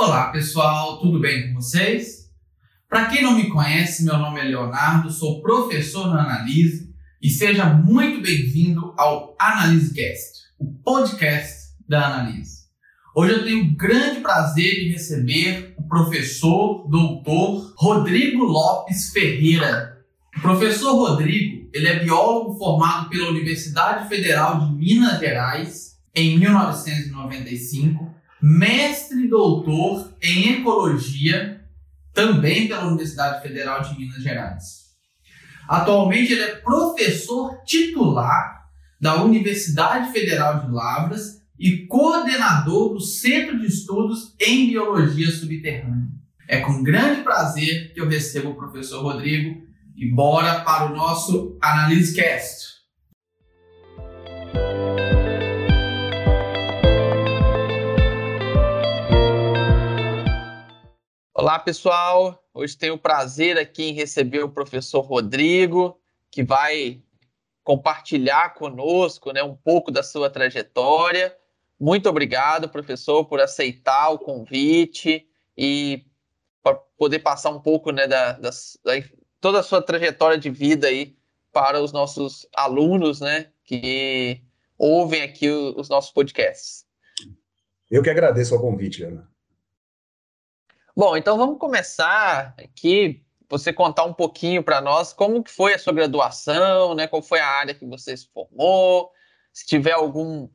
Olá pessoal, tudo bem com vocês? Para quem não me conhece, meu nome é Leonardo, sou professor na Analise e seja muito bem-vindo ao AnaliseCast, o podcast da Analise. Hoje eu tenho o grande prazer de receber o professor doutor Rodrigo Lopes Ferreira. O professor Rodrigo, ele é biólogo formado pela Universidade Federal de Minas Gerais em 1995 mestre doutor em ecologia, também pela Universidade Federal de Minas Gerais. Atualmente ele é professor titular da Universidade Federal de Lavras e coordenador do Centro de Estudos em Biologia Subterrânea. É com grande prazer que eu recebo o professor Rodrigo e bora para o nosso AnaliseCast. Olá, pessoal. Hoje tenho o prazer aqui em receber o professor Rodrigo, que vai compartilhar conosco né, um pouco da sua trajetória. Muito obrigado, professor, por aceitar o convite e poder passar um pouco né, da, da, da, toda a sua trajetória de vida aí para os nossos alunos né, que ouvem aqui os nossos podcasts. Eu que agradeço o convite, Ana. Bom, então vamos começar aqui, você contar um pouquinho para nós como que foi a sua graduação, né? Qual foi a área que você se formou, se tiver algum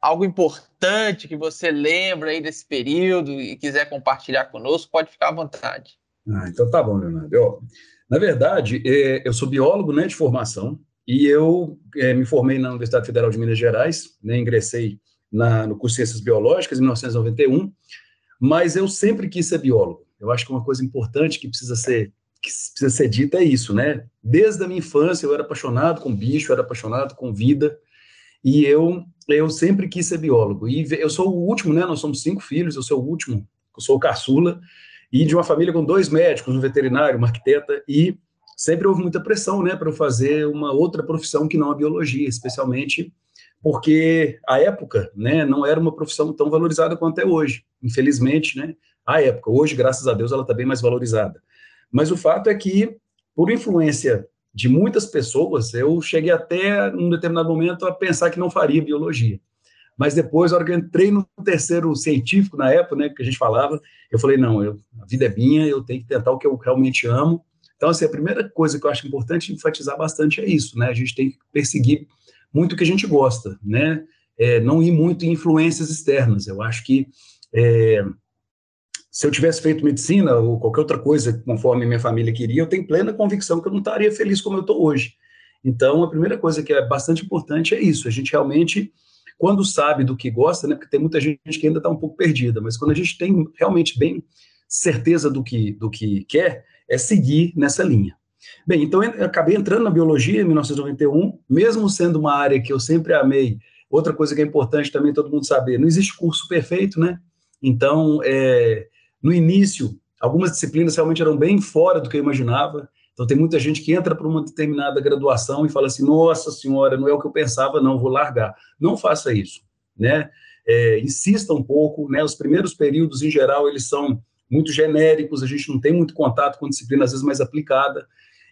algo importante que você lembra aí desse período e quiser compartilhar conosco, pode ficar à vontade. Ah, então tá bom, Leonardo. Na verdade, é, eu sou biólogo né, de formação e eu é, me formei na Universidade Federal de Minas Gerais, né, ingressei na, no curso de Ciências Biológicas em 1991 mas eu sempre quis ser biólogo. Eu acho que uma coisa importante que precisa ser que precisa ser dita é isso, né? Desde a minha infância eu era apaixonado com bicho, eu era apaixonado com vida, e eu eu sempre quis ser biólogo. E eu sou o último, né? Nós somos cinco filhos, eu sou o último, eu sou o caçula, e de uma família com dois médicos, um veterinário, uma arquiteta, e sempre houve muita pressão, né, para eu fazer uma outra profissão que não a biologia, especialmente porque a época, né, não era uma profissão tão valorizada quanto é hoje, infelizmente, né, a época. Hoje, graças a Deus, ela está bem mais valorizada. Mas o fato é que, por influência de muitas pessoas, eu cheguei até, num determinado momento, a pensar que não faria biologia. Mas depois, na hora que eu entrei no terceiro científico, na época, né, que a gente falava, eu falei, não, eu, a vida é minha, eu tenho que tentar o que eu realmente amo. Então, assim, a primeira coisa que eu acho importante enfatizar bastante é isso, né, a gente tem que perseguir muito o que a gente gosta, né? É, não ir muito em influências externas. Eu acho que é, se eu tivesse feito medicina ou qualquer outra coisa conforme minha família queria, eu tenho plena convicção que eu não estaria feliz como eu estou hoje. Então, a primeira coisa que é bastante importante é isso, a gente realmente, quando sabe do que gosta, né, porque tem muita gente que ainda está um pouco perdida, mas quando a gente tem realmente bem certeza do que, do que quer, é seguir nessa linha. Bem, então eu acabei entrando na biologia em 1991, mesmo sendo uma área que eu sempre amei. Outra coisa que é importante também todo mundo saber, não existe curso perfeito, né? Então, é, no início, algumas disciplinas realmente eram bem fora do que eu imaginava. Então, tem muita gente que entra para uma determinada graduação e fala assim: Nossa Senhora, não é o que eu pensava, não, vou largar. Não faça isso, né? É, insista um pouco, né? Os primeiros períodos, em geral, eles são muito genéricos, a gente não tem muito contato com disciplina, às vezes, mais aplicada.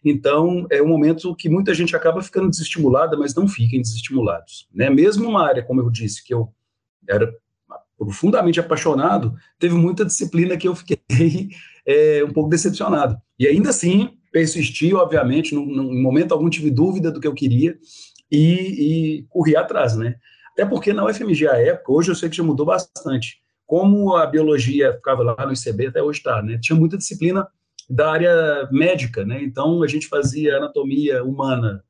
Então, é um momento que muita gente acaba ficando desestimulada, mas não fiquem desestimulados. Né? Mesmo uma área, como eu disse, que eu era profundamente apaixonado, teve muita disciplina que eu fiquei é, um pouco decepcionado. E ainda assim, persisti, obviamente, em momento algum tive dúvida do que eu queria e, e corri atrás, né? Até porque na UFMG, à época, hoje eu sei que já mudou bastante. Como a biologia ficava lá no ICB, até hoje está, né? Tinha muita disciplina da área médica, né? Então a gente fazia anatomia humana,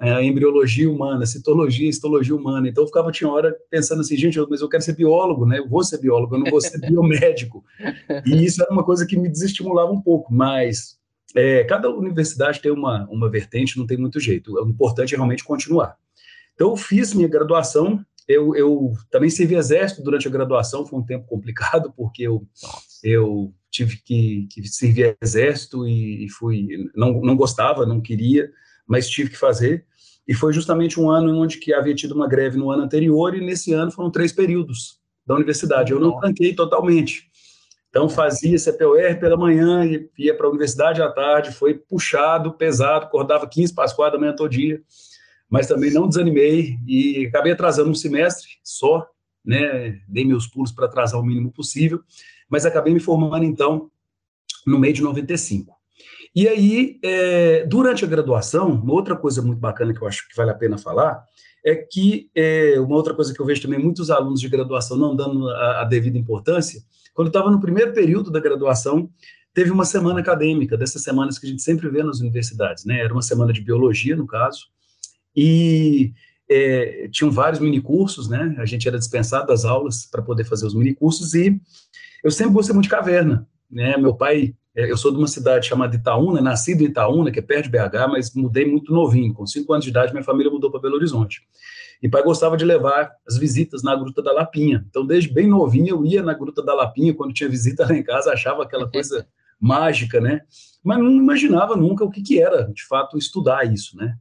é, embriologia humana, citologia, histologia humana. Então eu ficava tinha hora pensando assim, gente, mas eu quero ser biólogo, né? Eu vou ser biólogo, eu não vou ser biomédico. E isso era uma coisa que me desestimulava um pouco, mas é, cada universidade tem uma, uma vertente, não tem muito jeito. O importante é realmente continuar. Então eu fiz minha graduação eu, eu, também servi exército durante a graduação, foi um tempo complicado, porque eu, eu tive que, que servir exército e, e, fui, não, não gostava, não queria, mas tive que fazer. E foi justamente um ano onde que havia tido uma greve no ano anterior, e nesse ano foram três períodos da universidade. Eu não tranquei totalmente. Então fazia CPOR pela manhã e ia para a universidade à tarde, foi puxado, pesado, acordava 15 para as 4 da manhã todo dia, mas também não desanimei e acabei atrasando um semestre só, né? Dei meus pulos para atrasar o mínimo possível, mas acabei me formando então no meio de 95. E aí, é, durante a graduação, uma outra coisa muito bacana que eu acho que vale a pena falar é que é, uma outra coisa que eu vejo também muitos alunos de graduação não dando a, a devida importância quando eu estava no primeiro período da graduação, teve uma semana acadêmica, dessas semanas que a gente sempre vê nas universidades, né? Era uma semana de biologia, no caso, e é, tinham vários minicursos, né? A gente era dispensado das aulas para poder fazer os minicursos, e eu sempre gostei muito de caverna, né? Meu pai, é, eu sou de uma cidade chamada Itaúna, nascido em Itaúna, que é perto de BH, mas mudei muito novinho, com cinco anos de idade, minha família mudou para Belo Horizonte. E pai gostava de levar as visitas na Gruta da Lapinha. Então, desde bem novinho, eu ia na Gruta da Lapinha, quando tinha visita lá em casa, achava aquela coisa mágica, né? Mas não imaginava nunca o que, que era, de fato, estudar isso, né?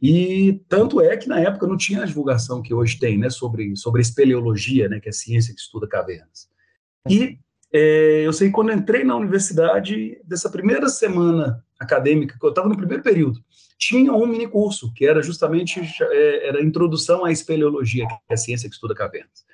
E tanto é que na época não tinha a divulgação que hoje tem, né, sobre, sobre espeleologia, né, que é a ciência que estuda cavernas. E é, eu sei que quando entrei na universidade, dessa primeira semana acadêmica, que eu estava no primeiro período, tinha um mini curso, que era justamente é, era introdução à espeleologia, que é a ciência que estuda cavernas.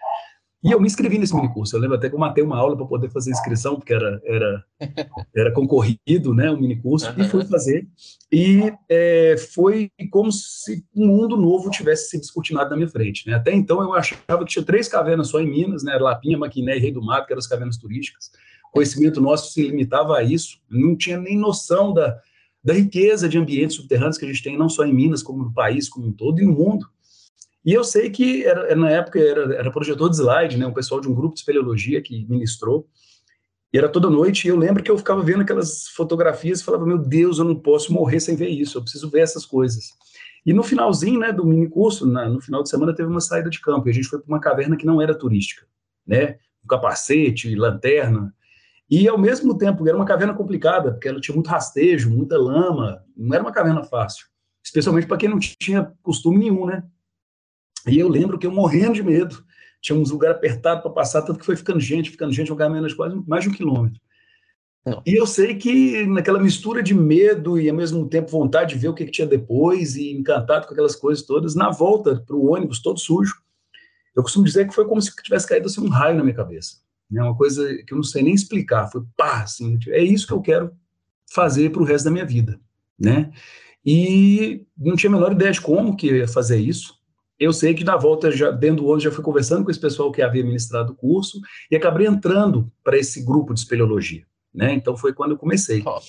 E eu me inscrevi nesse mini curso. Eu lembro até que eu matei uma aula para poder fazer inscrição, porque era, era, era concorrido, né, um mini curso, uhum. e fui fazer. E é, foi como se um mundo novo tivesse se descortinado na minha frente. Né? Até então eu achava que tinha três cavernas só em Minas, né, Lapinha, Maquiné e Rei do Mato, que eram as cavernas turísticas. O conhecimento nosso se limitava a isso. Não tinha nem noção da, da riqueza de ambientes subterrâneos que a gente tem, não só em Minas, como no país como um todo e no mundo. E eu sei que era, na época era, era projetor de slide, né, um pessoal de um grupo de espeleologia que ministrou, e era toda noite, e eu lembro que eu ficava vendo aquelas fotografias e falava, meu Deus, eu não posso morrer sem ver isso, eu preciso ver essas coisas. E no finalzinho, né, do mini curso, na, no final de semana, teve uma saída de campo, e a gente foi para uma caverna que não era turística, né, capacete, lanterna, e, ao mesmo tempo, era uma caverna complicada, porque ela tinha muito rastejo, muita lama, não era uma caverna fácil, especialmente para quem não tinha costume nenhum, né? E eu lembro que eu morrendo de medo, tinha uns lugares apertados para passar, tanto que foi ficando gente, ficando gente, um caminho de quase mais de um quilômetro. Não. E eu sei que naquela mistura de medo e ao mesmo tempo vontade de ver o que, que tinha depois e encantado com aquelas coisas todas, na volta para o ônibus todo sujo, eu costumo dizer que foi como se tivesse caído assim, um raio na minha cabeça. É uma coisa que eu não sei nem explicar. Foi pá, assim, é isso que eu quero fazer para o resto da minha vida, né? E não tinha a menor ideia de como que eu ia fazer isso. Eu sei que na volta, já dentro do ônibus, já fui conversando com esse pessoal que havia ministrado o curso e acabei entrando para esse grupo de espeleologia, né? Então foi quando eu comecei. Oh.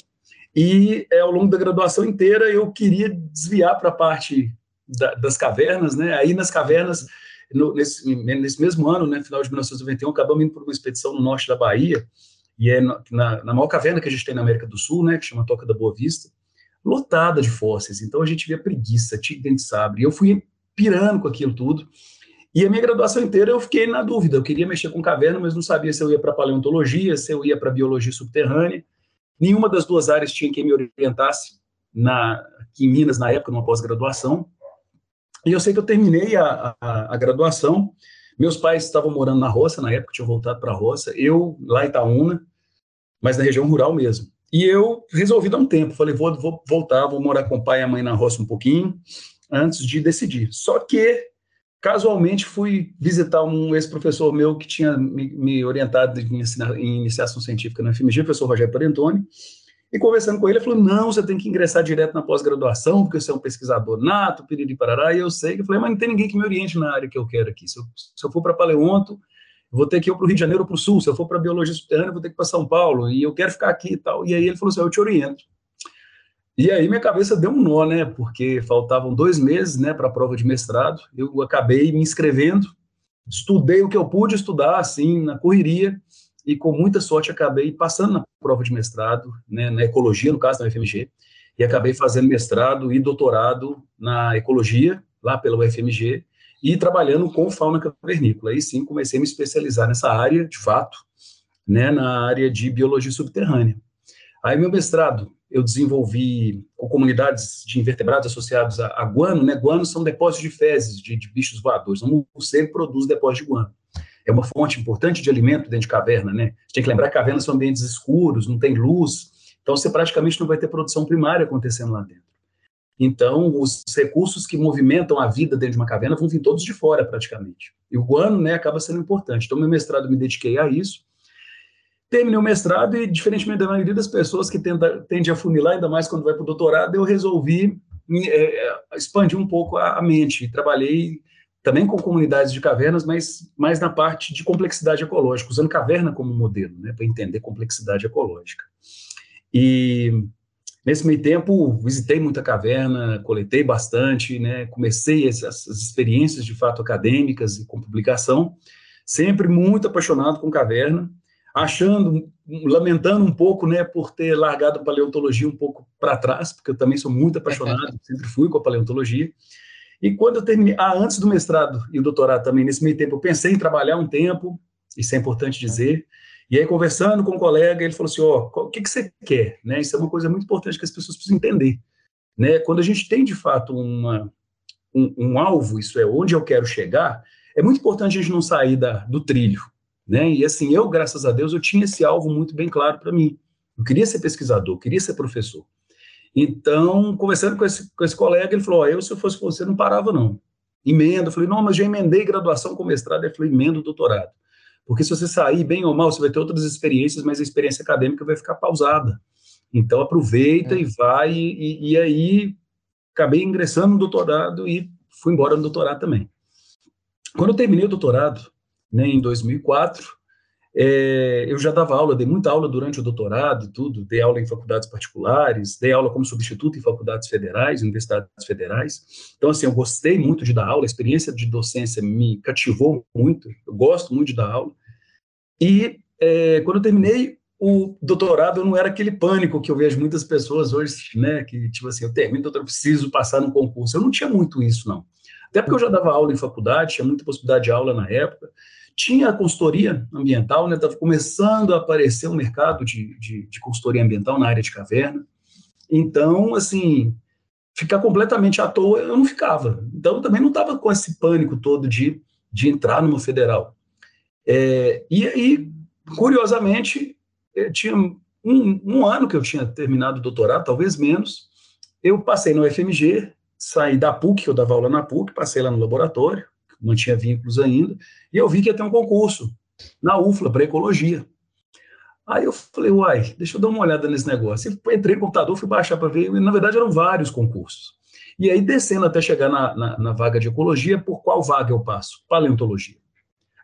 E é, ao longo da graduação inteira eu queria desviar para a parte da, das cavernas, né? Aí nas cavernas no, nesse, nesse mesmo ano, né, final de 1991, acabamos indo por uma expedição no norte da Bahia, e é na, na, na maior caverna que a gente tem na América do Sul, né, que chama Toca da Boa Vista, lotada de fósseis. Então a gente via preguiça, tigre dente de sabre. E eu fui pirando com aquilo tudo. E a minha graduação inteira eu fiquei na dúvida. Eu queria mexer com caverna, mas não sabia se eu ia para paleontologia, se eu ia para biologia subterrânea. Nenhuma das duas áreas tinha quem me orientasse na, aqui em Minas, na época, numa pós-graduação. E eu sei que eu terminei a, a, a graduação, meus pais estavam morando na roça, na época tinham voltado para a roça, eu lá em Itaúna, mas na região rural mesmo. E eu resolvi dar um tempo, falei, vou, vou voltar, vou morar com o pai e a mãe na roça um pouquinho, antes de decidir. Só que, casualmente, fui visitar um ex-professor meu que tinha me, me orientado em, em, iniciação científica na FMG, o professor Rogério Parentoni, e conversando com ele, ele falou: não, você tem que ingressar direto na pós-graduação, porque você é um pesquisador nato, piriri parará. E eu sei eu falei, mas não tem ninguém que me oriente na área que eu quero aqui. Se eu, se eu for para paleonto, vou ter que ir para o Rio de Janeiro ou para o Sul. Se eu for para biologia subterrânea, vou ter que ir para São Paulo. E eu quero ficar aqui e tal. E aí ele falou assim: eu te oriento. E aí minha cabeça deu um nó, né? Porque faltavam dois meses, né, para a prova de mestrado. Eu acabei me inscrevendo, estudei o que eu pude estudar, assim, na correria e com muita sorte acabei passando na prova de mestrado, né, na ecologia, no caso da UFMG, e acabei fazendo mestrado e doutorado na ecologia, lá pela UFMG, e trabalhando com fauna cavernícola. Aí sim comecei a me especializar nessa área, de fato, né, na área de biologia subterrânea. Aí meu mestrado eu desenvolvi com comunidades de invertebrados associados a, a guano, né, guano são depósitos de fezes de, de bichos voadores, então o morcego produz depósito de guano. é uma fonte importante de alimento dentro de caverna, né? Tem que lembrar que cavernas são ambientes escuros, não tem luz, então você praticamente não vai ter produção primária acontecendo lá dentro. Então, os recursos que movimentam a vida dentro de uma caverna vão vir todos de fora, praticamente. E o ano, né, acaba sendo importante. Então, meu mestrado me dediquei a isso. Terminei o mestrado e, diferentemente da maioria das pessoas que tenta, tende a funilar, ainda mais quando vai para o doutorado, eu resolvi é, expandir um pouco a, a mente. Trabalhei também com comunidades de cavernas, mas mais na parte de complexidade ecológica, usando caverna como modelo, né, para entender complexidade ecológica. E nesse meio tempo, visitei muita caverna, coletei bastante, né, comecei essas experiências de fato acadêmicas e com publicação, sempre muito apaixonado com caverna, achando, lamentando um pouco, né, por ter largado a paleontologia um pouco para trás, porque eu também sou muito apaixonado, sempre fui com a paleontologia, e quando eu terminei, ah, antes do mestrado e o doutorado também, nesse meio tempo, eu pensei em trabalhar um tempo, isso é importante dizer, e aí, conversando com um colega, ele falou assim: Ó, oh, o que, que você quer? Né? Isso é uma coisa muito importante que as pessoas precisam entender. Né? Quando a gente tem, de fato, uma, um, um, alvo, isso é, onde eu quero chegar, é muito importante a gente não sair da, do trilho. Né? E assim, eu, graças a Deus, eu tinha esse alvo muito bem claro para mim. Eu queria ser pesquisador, queria ser professor. Então, conversando com esse, com esse colega, ele falou: oh, eu, se eu fosse você, não parava, não. Emenda. Eu falei: não, mas já emendei graduação com mestrado. Ele falou: emenda o doutorado. Porque se você sair bem ou mal, você vai ter outras experiências, mas a experiência acadêmica vai ficar pausada. Então, aproveita é. e vai. E, e aí, acabei ingressando no doutorado e fui embora no doutorado também. Quando eu terminei o doutorado, né, em 2004, é, eu já dava aula, dei muita aula durante o doutorado e tudo, dei aula em faculdades particulares, dei aula como substituto em faculdades federais, universidades federais. Então, assim, eu gostei muito de dar aula, a experiência de docência me cativou muito, eu gosto muito de dar aula. E é, quando eu terminei o doutorado, eu não era aquele pânico que eu vejo muitas pessoas hoje, né, que tipo assim, eu termino doutorado, preciso passar no concurso. Eu não tinha muito isso, não. Até porque eu já dava aula em faculdade, tinha muita possibilidade de aula na época, tinha a consultoria ambiental, né? Estava começando a aparecer um mercado de, de, de, consultoria ambiental na área de caverna. Então, assim, ficar completamente à toa, eu não ficava. Então, eu também não estava com esse pânico todo de, de entrar numa federal. É, e aí, curiosamente, tinha um, um ano que eu tinha terminado o doutorado, talvez menos, eu passei no FMG, saí da PUC, que eu dava aula na PUC, passei lá no laboratório, mantinha vínculos ainda, e eu vi que ia ter um concurso na UFLA para ecologia. Aí eu falei, uai, deixa eu dar uma olhada nesse negócio. E entrei no computador, fui baixar para ver, e na verdade eram vários concursos. E aí, descendo até chegar na, na, na, vaga de ecologia, por qual vaga eu passo? Paleontologia.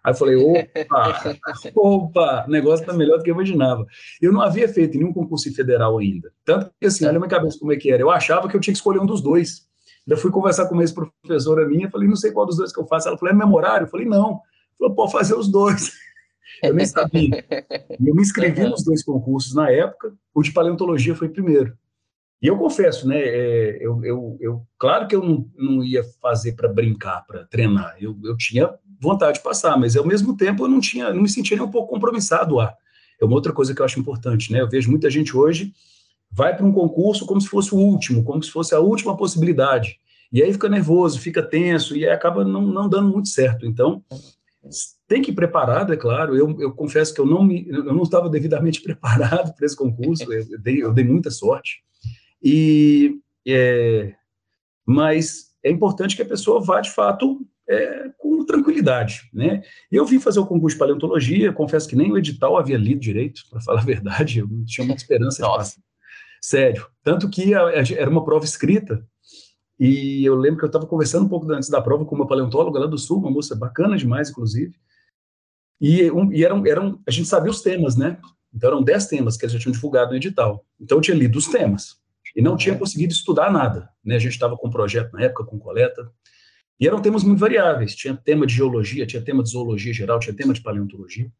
Aí eu falei, opa, opa, o negócio está melhor do que eu imaginava. Eu não havia feito nenhum concurso federal ainda. Tanto que, assim, olha minha cabeça como é que era. Eu achava que eu tinha que escolher um dos dois. Ainda fui conversar com uma ex-professora minha, falei, não sei qual dos dois que eu faço. Ela falou, é memorário? Eu falei, não. Falou, pode fazer os dois. Eu nem sabia. Eu me inscrevi nos dois concursos na época, o de paleontologia foi primeiro. E eu confesso, né, é, eu, eu, eu, claro que eu não, não ia fazer para brincar, para treinar, eu, eu tinha vontade de passar, mas ao mesmo tempo eu não tinha, não me sentia nem um pouco compromissado lá. É uma outra coisa que eu acho importante, né, eu vejo muita gente hoje vai para um concurso como se fosse o último, como se fosse a última possibilidade. E aí fica nervoso, fica tenso e acaba não, não dando muito certo. Então, tem que ir preparado, é claro. Eu, eu confesso que eu não, me, eu não estava devidamente preparado para esse concurso, eu, eu, dei, eu dei muita sorte. E, é, mas é importante que a pessoa vá, de fato, é, com tranquilidade, né? Eu vim fazer o concurso de paleontologia, confesso que nem o edital havia lido direito, para falar a verdade, eu não tinha muita esperança de passar. Sério. Tanto que era uma prova escrita, e eu lembro que eu estava conversando um pouco antes da prova com uma paleontóloga lá do Sul, uma moça bacana demais, inclusive, e, um, e eram, eram, a gente sabia os temas, né? Então eram dez temas que eles já tinham divulgado no edital. Então eu tinha lido os temas, e não tinha conseguido estudar nada, né? A gente estava com um projeto na época, com coleta, e eram temas muito variáveis, tinha tema de geologia, tinha tema de zoologia geral, tinha tema de paleontologia,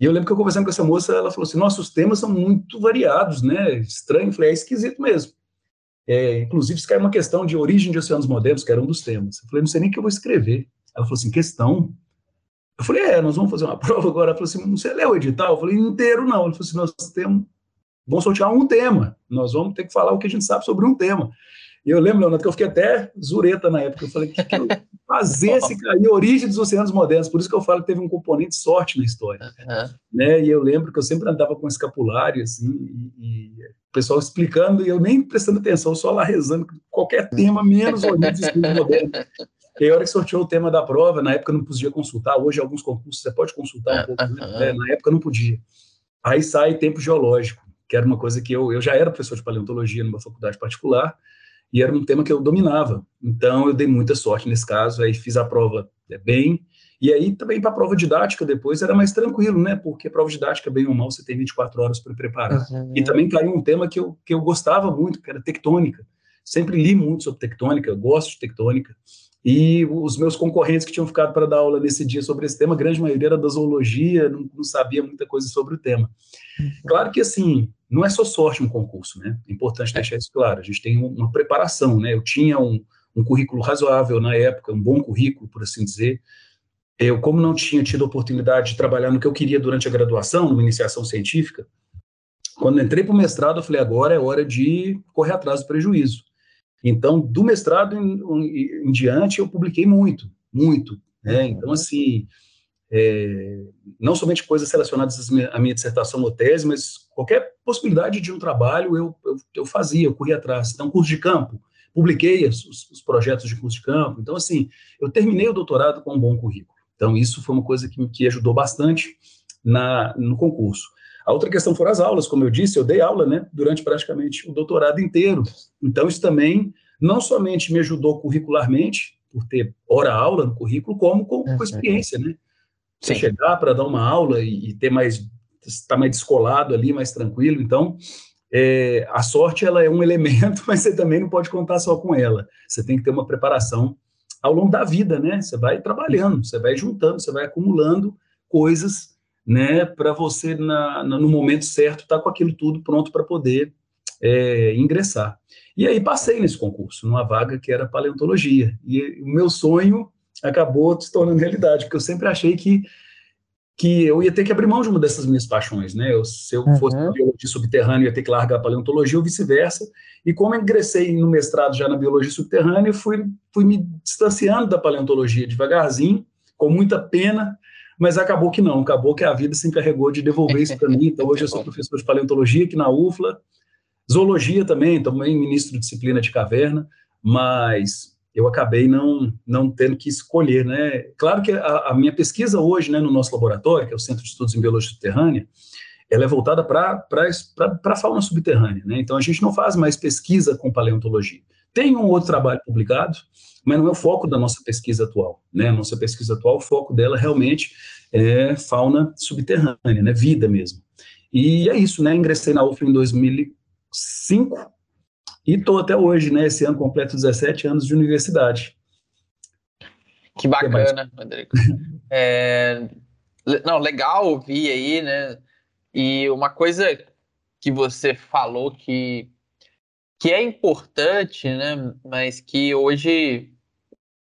e eu lembro que eu conversando com essa moça, ela falou assim: nossos temas são muito variados, né? Estranho. Eu falei: é esquisito mesmo. É, inclusive, isso cai uma questão de origem de oceanos modernos, que era um dos temas. Eu falei: não sei nem o que eu vou escrever. Ela falou assim: questão. Eu falei: é, nós vamos fazer uma prova agora. Ela falou assim: você leu o edital? Eu falei: inteiro não. Ela falou assim: nós temos. Vamos sortear um tema. Nós vamos ter que falar o que a gente sabe sobre um tema. E eu lembro, Leonardo, que eu fiquei até zureta na época. Eu falei: que, que, eu, fazer se cair a origem dos oceanos modernos. Por isso que eu falo que teve um componente sorte na história. Uhum. Né? E eu lembro que eu sempre andava com escapulário, assim, e, e, o pessoal explicando, e eu nem prestando atenção, só lá rezando qualquer tema, menos origem dos oceanos modernos. E a hora que sorteou o tema da prova, na época não podia consultar, hoje alguns concursos você pode consultar um pouco, né? na época não podia. Aí sai tempo geológico, que era uma coisa que eu, eu já era professor de paleontologia numa faculdade particular, e era um tema que eu dominava. Então, eu dei muita sorte nesse caso, aí fiz a prova é, bem, e aí também para a prova didática depois era mais tranquilo, né? Porque a prova didática, bem ou mal, você tem 24 horas para preparar. Uhum. E também caiu um tema que eu, que eu gostava muito, que era tectônica. Sempre li muito sobre tectônica, gosto de tectônica. E os meus concorrentes que tinham ficado para dar aula nesse dia sobre esse tema, a grande maioria era da zoologia, não, não sabia muita coisa sobre o tema. Uhum. Claro que, assim, não é só sorte um concurso, né? É importante é. deixar isso claro. A gente tem uma preparação, né? Eu tinha um, um currículo razoável na época, um bom currículo, por assim dizer. Eu, como não tinha tido a oportunidade de trabalhar no que eu queria durante a graduação, numa iniciação científica, quando entrei para o mestrado, eu falei, agora é hora de correr atrás do prejuízo. Então, do mestrado em, em, em diante, eu publiquei muito, muito. Né? Uhum. Então, assim, é, não somente coisas relacionadas à minha dissertação ou tese, mas qualquer possibilidade de um trabalho eu, eu, eu fazia, eu corria atrás. Então, curso de campo, publiquei os, os, projetos de curso de campo. Então, assim, eu terminei o doutorado com um bom currículo. Então, isso foi uma coisa que, que ajudou bastante na, no concurso. A outra questão foram as aulas, como eu disse, eu dei aula né, durante praticamente o doutorado inteiro. Então, isso também não somente me ajudou curricularmente, por ter hora-aula no currículo, como com, com experiência, né? Você chegar para dar uma aula e, e ter mais, estar mais descolado ali, mais tranquilo. Então, é, a sorte ela é um elemento, mas você também não pode contar só com ela. Você tem que ter uma preparação ao longo da vida, né? Você vai trabalhando, você vai juntando, você vai acumulando coisas né, para você, na, na, no momento certo, estar tá com aquilo tudo pronto para poder é, ingressar. E aí passei nesse concurso, numa vaga que era paleontologia. E o meu sonho acabou se tornando realidade, porque eu sempre achei que, que eu ia ter que abrir mão de uma dessas minhas paixões, né? Eu, se eu uhum. fosse biologia subterrânea, eu ia ter que largar a paleontologia ou vice-versa. E como eu ingressei no mestrado já na biologia subterrânea, fui, fui me distanciando da paleontologia devagarzinho, com muita pena, mas acabou que não, acabou que a vida se encarregou de devolver isso para mim. Então, hoje eu sou professor de paleontologia aqui na UFLA, zoologia também, também ministro de disciplina de caverna, mas eu acabei não, não tendo que escolher, né? Claro que a, a minha pesquisa hoje, né, no nosso laboratório, que é o Centro de Estudos em Biologia Subterrânea, ela é voltada para a fauna subterrânea, né? Então a gente não faz mais pesquisa com paleontologia. Tem um outro trabalho publicado, mas não é o foco da nossa pesquisa atual. Né? A nossa pesquisa atual, o foco dela realmente é fauna subterrânea, né? vida mesmo. E é isso, né? Ingressei na UFLA em 2005 e estou até hoje, né? Esse ano completo 17 anos de universidade. Que bacana, Rodrigo. É, não, legal ouvir aí, né? E uma coisa que você falou que, que é importante, né? Mas que hoje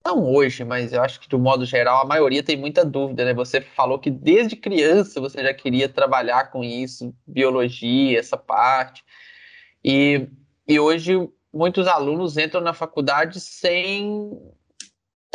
não hoje, mas eu acho que de um modo geral a maioria tem muita dúvida, né? Você falou que desde criança você já queria trabalhar com isso, biologia, essa parte. E, e hoje muitos alunos entram na faculdade sem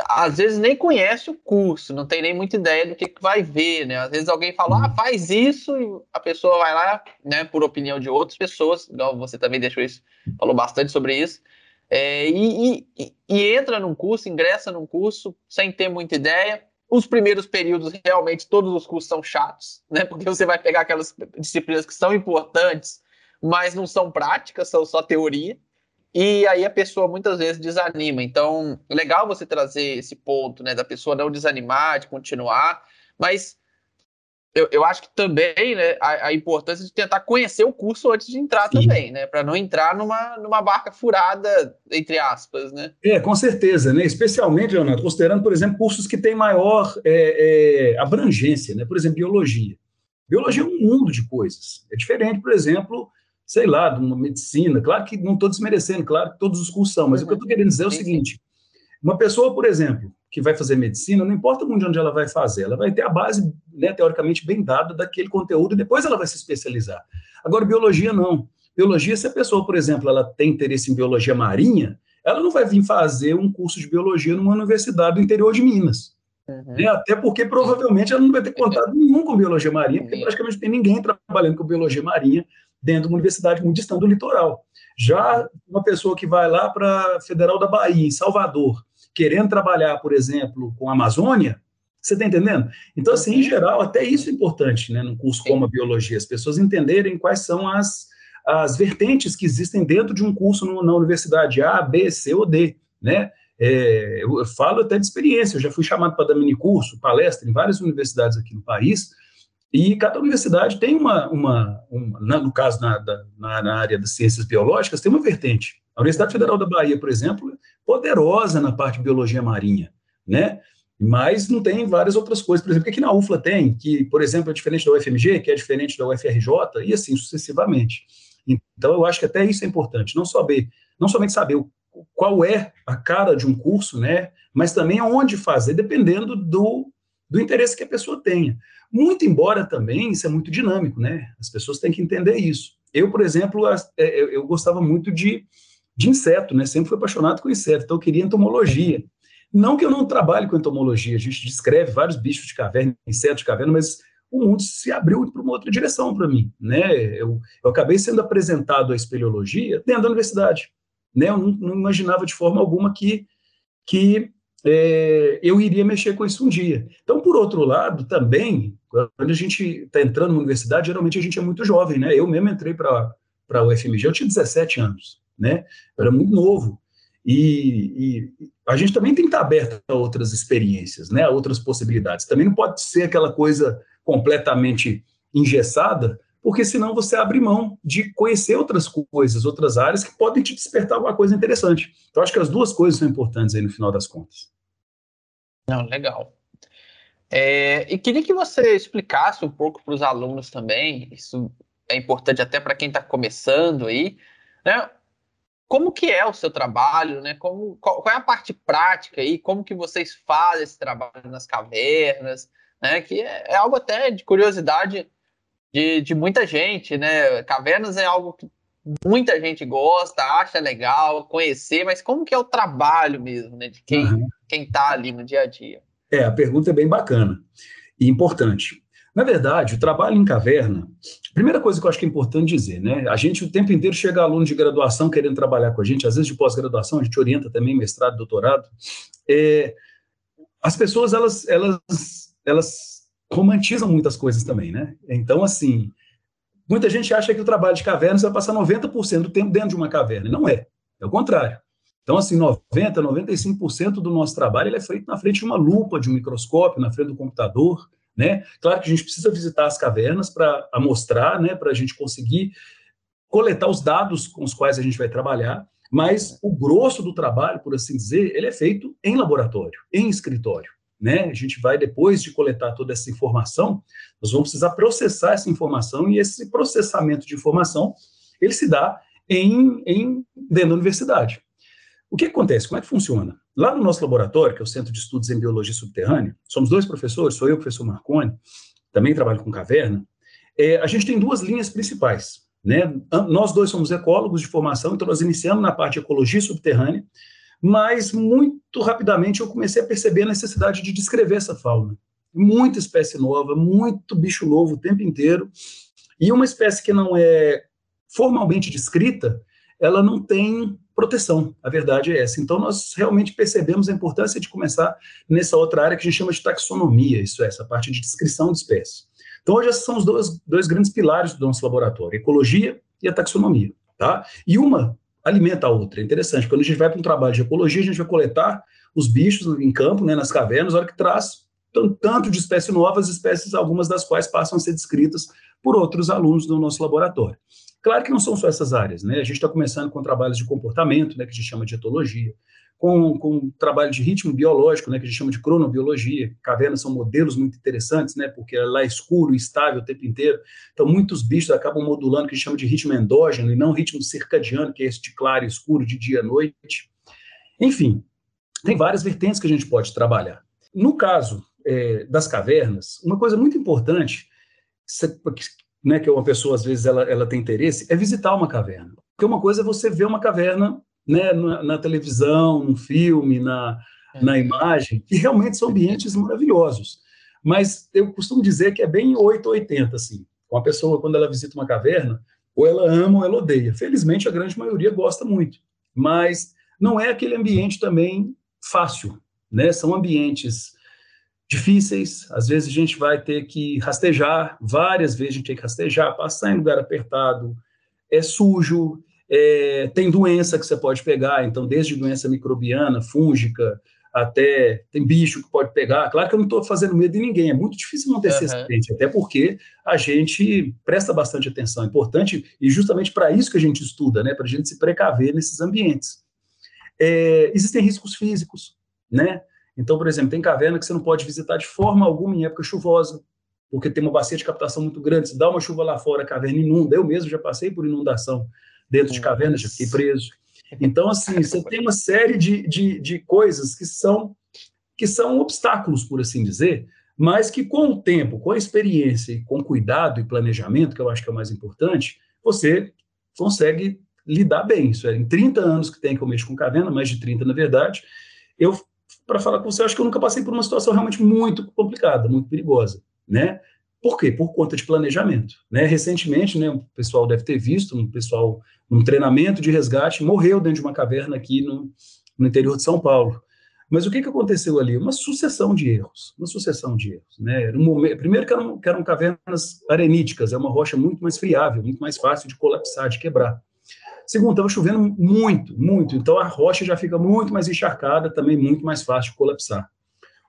às vezes nem conhece o curso, não tem nem muita ideia do que, que vai ver, né? Às vezes alguém fala, ah, faz isso, e a pessoa vai lá, né, por opinião de outras pessoas, igual você também deixou isso, falou bastante sobre isso, é, e, e, e, entra num curso, ingressa num curso sem ter muita ideia. Os primeiros períodos, realmente, todos os cursos são chatos, né? Porque você vai pegar aquelas disciplinas que são importantes, mas não são práticas, são só teoria. E aí a pessoa muitas vezes desanima. Então, legal você trazer esse ponto, né? Da pessoa não desanimar, de continuar, mas eu, eu acho que também né, a, a, importância de tentar conhecer o curso antes de entrar Sim. também, né? Para não entrar numa, numa barca furada, entre aspas, né? É, com certeza, né? Especialmente, Leonardo, considerando, por exemplo, cursos que têm maior é, é, abrangência, né? Por exemplo, biologia. Biologia é um mundo de coisas. É diferente, por exemplo, sei lá, de uma medicina. Claro que não estou desmerecendo, claro que todos os cursos são, mas uhum. o que eu estou querendo dizer é o seguinte: uma pessoa, por exemplo, que vai fazer medicina, não importa muito onde ela vai fazer, ela vai ter a base, né, teoricamente, bem dada daquele conteúdo e depois ela vai se especializar. Agora, biologia não. Biologia, se a pessoa, por exemplo, ela tem interesse em biologia marinha, ela não vai vir fazer um curso de biologia numa universidade do interior de Minas. Uhum. Né? Até porque provavelmente ela não vai ter contato nenhum com biologia marinha, porque praticamente tem ninguém trabalhando com biologia marinha dentro de uma universidade muito distante do litoral. Já uma pessoa que vai lá para a Federal da Bahia, em Salvador, querendo trabalhar, por exemplo, com a Amazônia, você está entendendo? Então, assim, em geral, até isso é importante, né, num curso como a biologia, as pessoas entenderem quais são as, as vertentes que existem dentro de um curso no, na universidade A, B, C ou D, né? É, eu falo até de experiência, eu já fui chamado para dar mini curso, palestra em várias universidades aqui no país, e cada universidade tem uma, uma, uma no caso na, na, na, área das ciências biológicas, tem uma vertente. A Universidade Federal da Bahia, por exemplo, é poderosa na parte de biologia marinha, né? Mas não tem várias outras coisas, por exemplo, que aqui na UFLA tem, que, por exemplo, é diferente da UFMG, que é diferente da UFRJ, e assim sucessivamente. Então, eu acho que até isso é importante, não saber, não somente saber qual é a cara de um curso, né, mas também aonde fazer, dependendo do, do interesse que a pessoa tenha. Muito embora também isso é muito dinâmico, né? As pessoas têm que entender isso. Eu, por exemplo, é, eu gostava muito de, de inseto, né? Sempre fui apaixonado com inseto, então eu queria entomologia. Não que eu não trabalhe com entomologia, a gente descreve vários bichos de caverna, insetos de caverna, mas o mundo se abriu para uma outra direção para mim, né? Eu, eu acabei sendo apresentado à espeleologia dentro da universidade, né? Eu não, não imaginava de forma alguma que que é, eu iria mexer com isso um dia. Então, por outro lado, também, quando a gente está entrando na universidade, geralmente a gente é muito jovem, né? Eu mesmo entrei para a UFMG, eu tinha 17 anos, né? Eu era muito novo. E, e, a gente também tem que estar aberto a outras experiências, né? A outras possibilidades. Também não pode ser aquela coisa completamente engessada, porque senão você abre mão de conhecer outras coisas, outras áreas que podem te despertar alguma coisa interessante. Então, acho que as duas coisas são importantes aí no final das contas. Não, legal. É, e queria que você explicasse um pouco para os alunos também, isso é importante até para quem está começando aí, né? Como que é o seu trabalho, né? Como, qual, qual, é a parte prática aí? Como que vocês fazem esse trabalho nas cavernas, né? Que é, é algo até de curiosidade de, de muita gente, né? Cavernas é algo que muita gente gosta, acha legal conhecer, mas como que é o trabalho mesmo, né, de quem uhum. quem está ali no dia a dia? É, a pergunta é bem bacana e importante. Na verdade, o trabalho em caverna, primeira coisa que eu acho que é importante dizer, né? A gente o tempo inteiro chega aluno de graduação querendo trabalhar com a gente, às vezes de pós-graduação, a gente orienta também mestrado, doutorado. É, as pessoas elas elas elas romantizam muitas coisas também, né? Então assim, Muita gente acha que o trabalho de caverna vai passar 90% do tempo dentro de uma caverna. Não é. É o contrário. Então, assim, 90%, 95% do nosso trabalho é feito na frente de uma lupa, de um microscópio, na frente do computador. Né? Claro que a gente precisa visitar as cavernas para mostrar, né, para a gente conseguir coletar os dados com os quais a gente vai trabalhar, mas o grosso do trabalho, por assim dizer, ele é feito em laboratório, em escritório né? A gente vai, depois de coletar toda essa informação, nós vamos precisar processar essa informação e esse processamento de informação, ele se dá em, em dentro da universidade. O que acontece? Como é que funciona? Lá no nosso laboratório, que é o Centro de Estudos em Biologia Subterrânea, somos dois professores, sou eu professor Marconi, também trabalho com caverna, é, a gente tem duas linhas principais. Né? Nós dois somos ecólogos de formação, então nós iniciamos na parte de ecologia subterrânea, mas muito rapidamente eu comecei a perceber a necessidade de descrever essa fauna. Muita espécie nova, muito bicho novo o tempo inteiro, e uma espécie que não é formalmente descrita, ela não tem proteção, a verdade é essa. Então, nós realmente percebemos a importância de começar nessa outra área que a gente chama de taxonomia, isso é, essa parte de descrição de espécies. Então, hoje, esses são os dois, dois grandes pilares do nosso laboratório, ecologia e a taxonomia. Tá? E uma alimenta a outra. É interessante. Quando a gente vai para um trabalho de ecologia, a gente vai coletar os bichos em campo, né, nas cavernas, hora que traz tanto de espécies novas, espécies algumas das quais passam a ser descritas por outros alunos do nosso laboratório. Claro que não são só essas áreas, né? A gente está começando com trabalhos de comportamento, né, que a gente chama de etologia, com, com trabalho de ritmo biológico, né, que a gente chama de cronobiologia. Cavernas são modelos muito interessantes, né, porque lá é escuro e estável o tempo inteiro. Então, muitos bichos acabam modulando o que a gente chama de ritmo endógeno e não ritmo circadiano, que é esse de claro e escuro, de dia à noite. Enfim, tem várias vertentes que a gente pode trabalhar. No caso é, das cavernas, uma coisa muito importante, né, que uma pessoa, às vezes, ela, ela tem interesse, é visitar uma caverna. Porque uma coisa é você ver uma caverna né, na, na televisão, no filme, na, na imagem, que realmente são ambientes maravilhosos. Mas eu costumo dizer que é bem 880, assim. Uma pessoa, quando ela visita uma caverna, ou ela ama ou ela odeia. Felizmente, a grande maioria gosta muito. Mas não é aquele ambiente também fácil, né? São ambientes difíceis, às vezes a gente vai ter que rastejar, várias vezes a gente tem que rastejar, passar em lugar apertado, é sujo, é, tem doença que você pode pegar, então desde doença microbiana, fúngica, até tem bicho que pode pegar. Claro que eu não estou fazendo medo de ninguém, é muito difícil manter uhum. esse acidente, até porque a gente presta bastante atenção. É importante, e justamente para isso que a gente estuda, né, para a gente se precaver nesses ambientes. É, existem riscos físicos, né? Então, por exemplo, tem caverna que você não pode visitar de forma alguma em época chuvosa, porque tem uma bacia de captação muito grande. Se dá uma chuva lá fora, a caverna inunda. Eu mesmo já passei por inundação dentro de cavernas, já fiquei preso. Então, assim, você tem uma série de, de, de coisas que são, que são obstáculos, por assim dizer, mas que com o tempo, com a experiência e com cuidado e planejamento, que eu acho que é o mais importante, você consegue lidar bem. Isso é, em 30 anos que tem que eu mexo com caverna, mais de 30 na verdade, eu, para falar com você, acho que eu nunca passei por uma situação realmente muito complicada, muito perigosa, né? Por quê? Por conta de planejamento. Né? Recentemente, né, o pessoal deve ter visto, um pessoal num treinamento de resgate, morreu dentro de uma caverna aqui no, no interior de São Paulo. Mas o que, que aconteceu ali? Uma sucessão de erros, uma sucessão de erros. Né? Era um momento, primeiro que eram, que eram cavernas areníticas, é uma rocha muito mais friável, muito mais fácil de colapsar, de quebrar. Segundo, estava chovendo muito, muito, então a rocha já fica muito mais encharcada, também muito mais fácil de colapsar.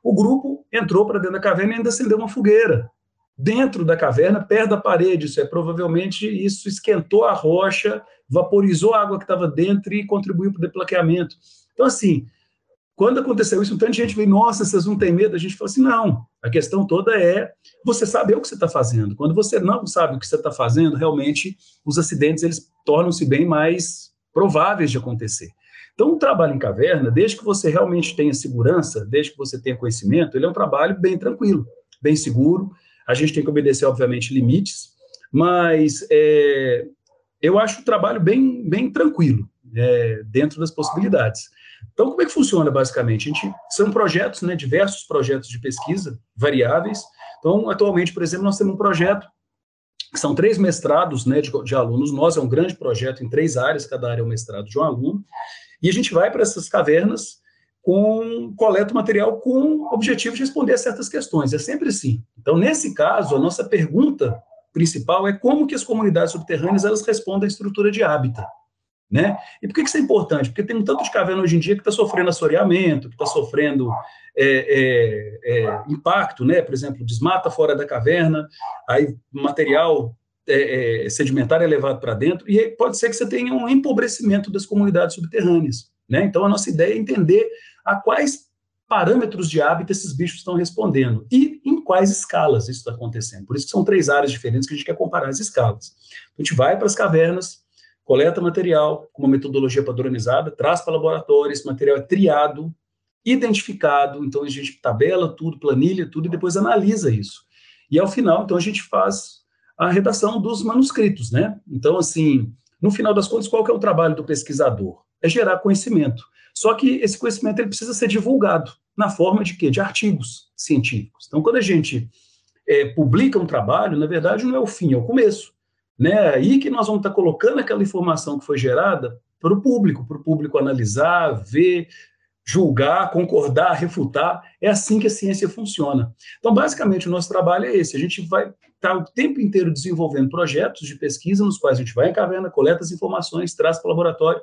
O grupo entrou para dentro da caverna e ainda acendeu uma fogueira dentro da caverna, perto da parede. Isso é provavelmente isso esquentou a rocha, vaporizou a água que estava dentro e contribuiu para o deplaqueamento. Então, assim, quando aconteceu isso, um tanto de gente veio, nossa, vocês não têm medo? A gente falou assim, não. A questão toda é você saber o que você está fazendo. Quando você não sabe o que você está fazendo, realmente os acidentes eles tornam-se bem mais prováveis de acontecer. Então, o trabalho em caverna, desde que você realmente tenha segurança, desde que você tenha conhecimento, ele é um trabalho bem tranquilo, bem seguro. A gente tem que obedecer, obviamente, limites, mas é, eu acho o trabalho bem, bem tranquilo, é, dentro das possibilidades. Então, como é que funciona, basicamente? A gente, são projetos, né, diversos projetos de pesquisa, variáveis. Então, atualmente, por exemplo, nós temos um projeto são três mestrados né, de, de alunos. Nós é um grande projeto em três áreas, cada área é um mestrado de um aluno. E a gente vai para essas cavernas com coleta material com o objetivo de responder a certas questões. É sempre assim. Então, nesse caso, a nossa pergunta principal é como que as comunidades subterrâneas elas respondem à estrutura de hábitat. Né? E por que isso é importante? Porque tem um tanto de caverna hoje em dia que está sofrendo assoreamento, que está sofrendo é, é, é, impacto, né? por exemplo, desmata fora da caverna, aí material é, é, sedimentar é levado para dentro, e pode ser que você tenha um empobrecimento das comunidades subterrâneas. Né? Então, a nossa ideia é entender a quais parâmetros de hábito esses bichos estão respondendo e em quais escalas isso está acontecendo. Por isso que são três áreas diferentes que a gente quer comparar as escalas. Então, a gente vai para as cavernas, coleta material com uma metodologia padronizada, traz para laboratório, esse material é triado, identificado, então a gente tabela tudo, planilha tudo e depois analisa isso. E ao final, então, a gente faz a redação dos manuscritos, né? Então, assim, no final das contas, qual que é o trabalho do pesquisador? É gerar conhecimento. Só que esse conhecimento ele precisa ser divulgado na forma de quê? De artigos científicos. Então, quando a gente é, publica um trabalho, na verdade, não é o fim, é o começo. Né? Aí que nós vamos estar colocando aquela informação que foi gerada para o público, para o público analisar, ver, julgar, concordar, refutar. É assim que a ciência funciona. Então, basicamente, o nosso trabalho é esse. A gente vai estar o tempo inteiro desenvolvendo projetos de pesquisa nos quais a gente vai em caverna, coleta as informações, traz para o laboratório,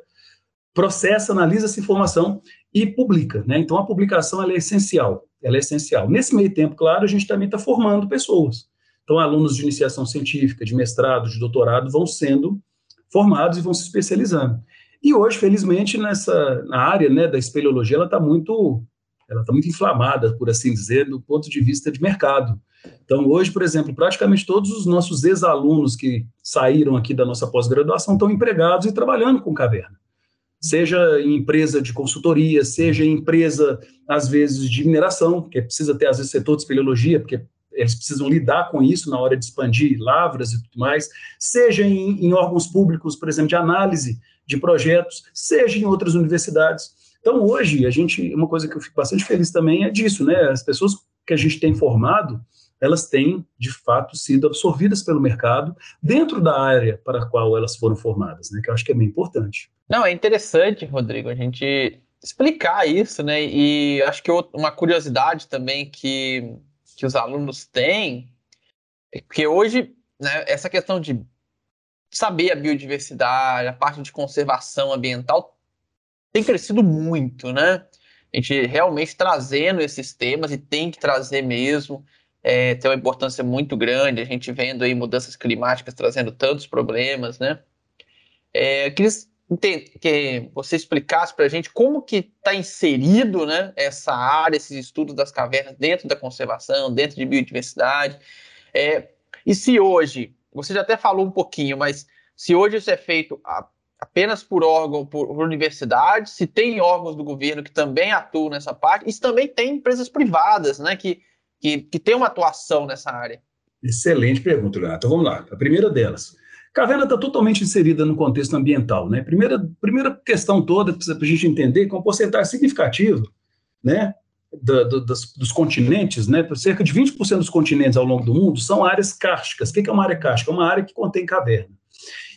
processa, analisa essa informação e publica. Né? Então, a publicação é essencial. Ela é essencial. Nesse meio tempo, claro, a gente também está formando pessoas. Então, alunos de iniciação científica, de mestrado, de doutorado, vão sendo formados e vão se especializando. E hoje, felizmente, nessa na área né, da espeleologia, ela está muito, ela está muito inflamada, por assim dizer, do ponto de vista de mercado. Então, hoje, por exemplo, praticamente todos os nossos ex-alunos que saíram aqui da nossa pós-graduação estão empregados e trabalhando com caverna seja em empresa de consultoria, seja em empresa, às vezes, de mineração, que precisa ter, às vezes, setor de espeleologia, porque eles precisam lidar com isso na hora de expandir lavras e tudo mais, seja em, em órgãos públicos, por exemplo, de análise de projetos, seja em outras universidades. Então, hoje, a gente, uma coisa que eu fico bastante feliz também é disso, né? As pessoas que a gente tem formado, elas têm, de fato, sido absorvidas pelo mercado dentro da área para a qual elas foram formadas, né? Que eu acho que é bem importante. Não, é interessante, Rodrigo, a gente explicar isso, né? E acho que uma curiosidade também que, que os alunos têm é que hoje, né, essa questão de saber a biodiversidade, a parte de conservação ambiental tem crescido muito, né? A gente realmente trazendo esses temas e tem que trazer mesmo é, tem uma importância muito grande, a gente vendo aí mudanças climáticas trazendo tantos problemas, né? É, queria que você explicasse para a gente como que está inserido né, essa área, esses estudos das cavernas dentro da conservação, dentro de biodiversidade. É, e se hoje, você já até falou um pouquinho, mas se hoje isso é feito a, apenas por órgão, por, por universidade, se tem órgãos do governo que também atuam nessa parte, se também tem empresas privadas, né, que que, que tem uma atuação nessa área? Excelente pergunta, Leonardo. Então vamos lá. A primeira delas. Caverna está totalmente inserida no contexto ambiental. Né? Primeira, primeira questão toda para a gente entender que uma porcentagem significativa né, do, do, dos, dos, continentes, né, cerca de 20% dos continentes ao longo do mundo são áreas cársticas. O que é uma área cárstica? É uma área que contém caverna.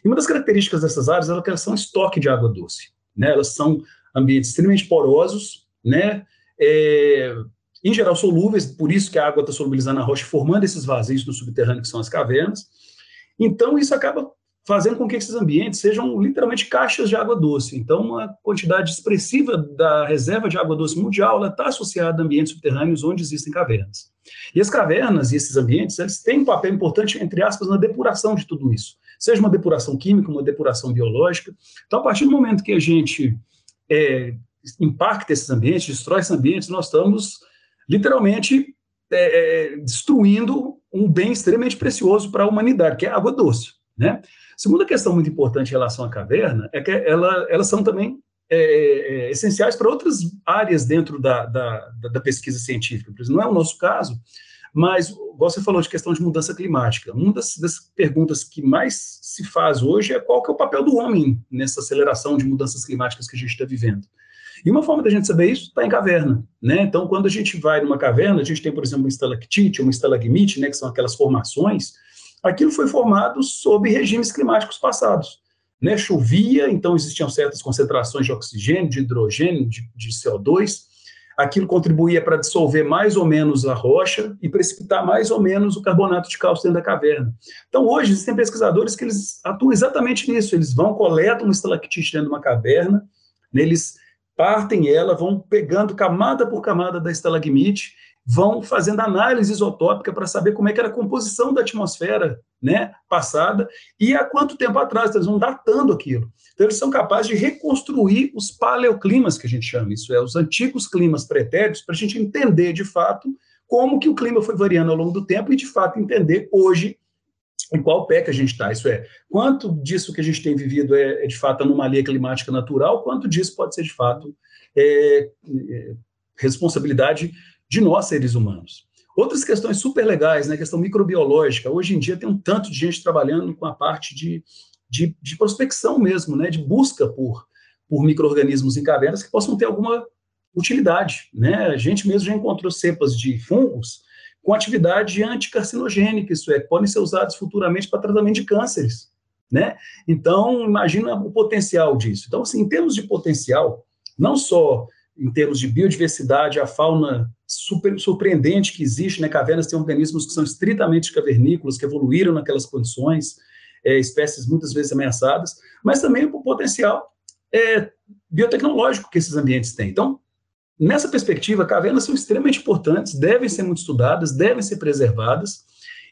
E uma das características dessas áreas é que elas são estoque de água doce. Né? Elas são ambientes extremamente porosos, né? É, em geral solúveis, por isso que a água está solubilizando a rocha, formando esses vazios no subterrâneo, que são as cavernas. Então, isso acaba fazendo com que esses ambientes sejam literalmente caixas de água doce. Então, uma quantidade expressiva da reserva de água doce mundial está associada a ambientes subterrâneos onde existem cavernas. E as cavernas e esses ambientes, eles têm um papel importante, entre aspas, na depuração de tudo isso. Seja uma depuração química, uma depuração biológica. Então, a partir do momento que a gente é, impacta esses ambientes, destrói esses ambientes, nós estamos literalmente é, é, destruindo um bem extremamente precioso para a humanidade, que é a água doce. Né? Segunda questão muito importante em relação à caverna é que ela, elas são também é, é essenciais para outras áreas dentro da, da, da, pesquisa científica. Não é o nosso caso, mas você falou de questão de mudança climática. Uma das, das, perguntas que mais se faz hoje é qual que é o papel do homem nessa aceleração de mudanças climáticas que a gente está vivendo. E uma forma da gente saber isso está em caverna, né? Então, quando a gente vai numa caverna, a gente tem, por exemplo, uma estalactite, uma estalagmite, né, que são aquelas formações, aquilo foi formado sob regimes climáticos passados. Né, chovia, então existiam certas concentrações de oxigênio, de hidrogênio, de, de CO2, aquilo contribuía para dissolver mais ou menos a rocha e precipitar mais ou menos o carbonato de cálcio dentro da caverna. Então, hoje, existem pesquisadores que eles atuam exatamente nisso, eles vão, coletam uma estalactite dentro de uma caverna, né, eles partem ela, vão pegando camada por camada da estalagmite, vão fazendo análise isotópica para saber como é que era a composição da atmosfera né, passada e há quanto tempo atrás, eles vão datando aquilo. Então, eles são capazes de reconstruir os paleoclimas, que a gente chama, isso é, os antigos climas pretéritos, para a gente entender, de fato, como que o clima foi variando ao longo do tempo e, de fato, entender hoje em qual pé que a gente está. Isso é, quanto disso que a gente tem vivido é, é, de fato anomalia climática natural, quanto disso pode ser de fato é, é, responsabilidade de nós, seres humanos. Outras questões super legais, né, questão microbiológica. Hoje em dia tem um tanto de gente trabalhando com a parte de, de, de prospecção mesmo, né, de busca por, por micro-organismos em cavernas que possam ter alguma utilidade. Né? A gente mesmo já encontrou cepas de fungos com atividade anticarcinogênica, isso é, podem ser usados futuramente para tratamento de cânceres, né? Então, imagina o potencial disso. Então, assim, em termos de potencial, não só em termos de biodiversidade, a fauna super, surpreendente que existe, né? Cavernas têm organismos que são estritamente cavernícolas, que evoluíram naquelas condições, é, espécies muitas vezes ameaçadas, mas também o potencial é, biotecnológico que esses ambientes têm. Então, Nessa perspectiva, cavernas são extremamente importantes, devem ser muito estudadas, devem ser preservadas,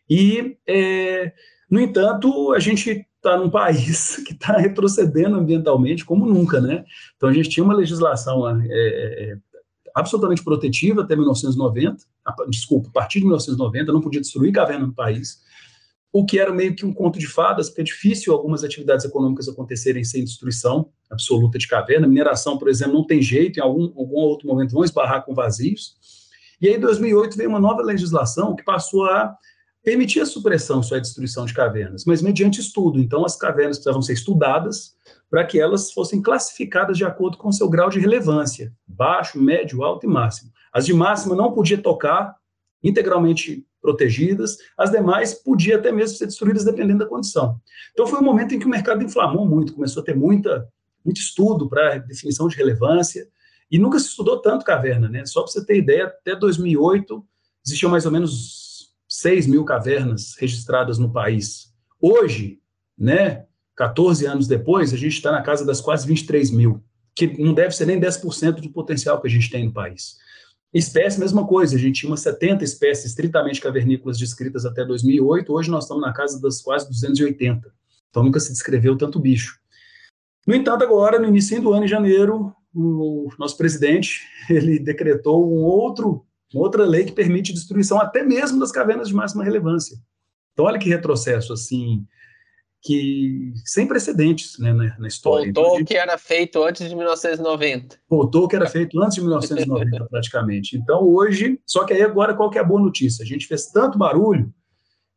e, é, no entanto, a gente está num país que está retrocedendo ambientalmente como nunca, né? Então, a gente tinha uma legislação é, é, absolutamente protetiva até 1990, desculpa, a partir de 1990, não podia destruir caverna no país, o que era meio que um conto de fadas, porque é difícil algumas atividades econômicas acontecerem sem destruição absoluta de caverna. Mineração, por exemplo, não tem jeito, em algum, algum outro momento vão esbarrar com vazios. E aí, em 2008, veio uma nova legislação que passou a permitir a supressão, só a destruição de cavernas, mas mediante estudo. Então, as cavernas precisavam ser estudadas para que elas fossem classificadas de acordo com seu grau de relevância, baixo, médio, alto e máximo. As de máxima não podia tocar, integralmente protegidas, as demais podiam até mesmo ser destruídas dependendo da condição. Então foi um momento em que o mercado inflamou muito, começou a ter muita, muito estudo para definição de relevância, e nunca se estudou tanto caverna, né? Só para você ter ideia, até 2008 existiam mais ou menos 6 mil cavernas registradas no país. Hoje, né, 14 anos depois, a gente está na casa das quase 23 mil, que não deve ser nem 10% do potencial que a gente tem no país. Espécie, mesma coisa, a gente tinha umas 70 espécies estritamente cavernícolas descritas até 2008, hoje nós estamos na casa das quase 280. Então nunca se descreveu tanto bicho. No entanto, agora, no início do ano, em janeiro, o nosso presidente ele decretou um outro, uma outra lei que permite destruição até mesmo das cavernas de máxima relevância. Então, olha que retrocesso, assim, que sem precedentes né, na, na história. Voltou então, o que era feito antes de 1990. Voltou o que era feito antes de 1990, praticamente. Então, hoje, só que aí agora qual que é a boa notícia? A gente fez tanto barulho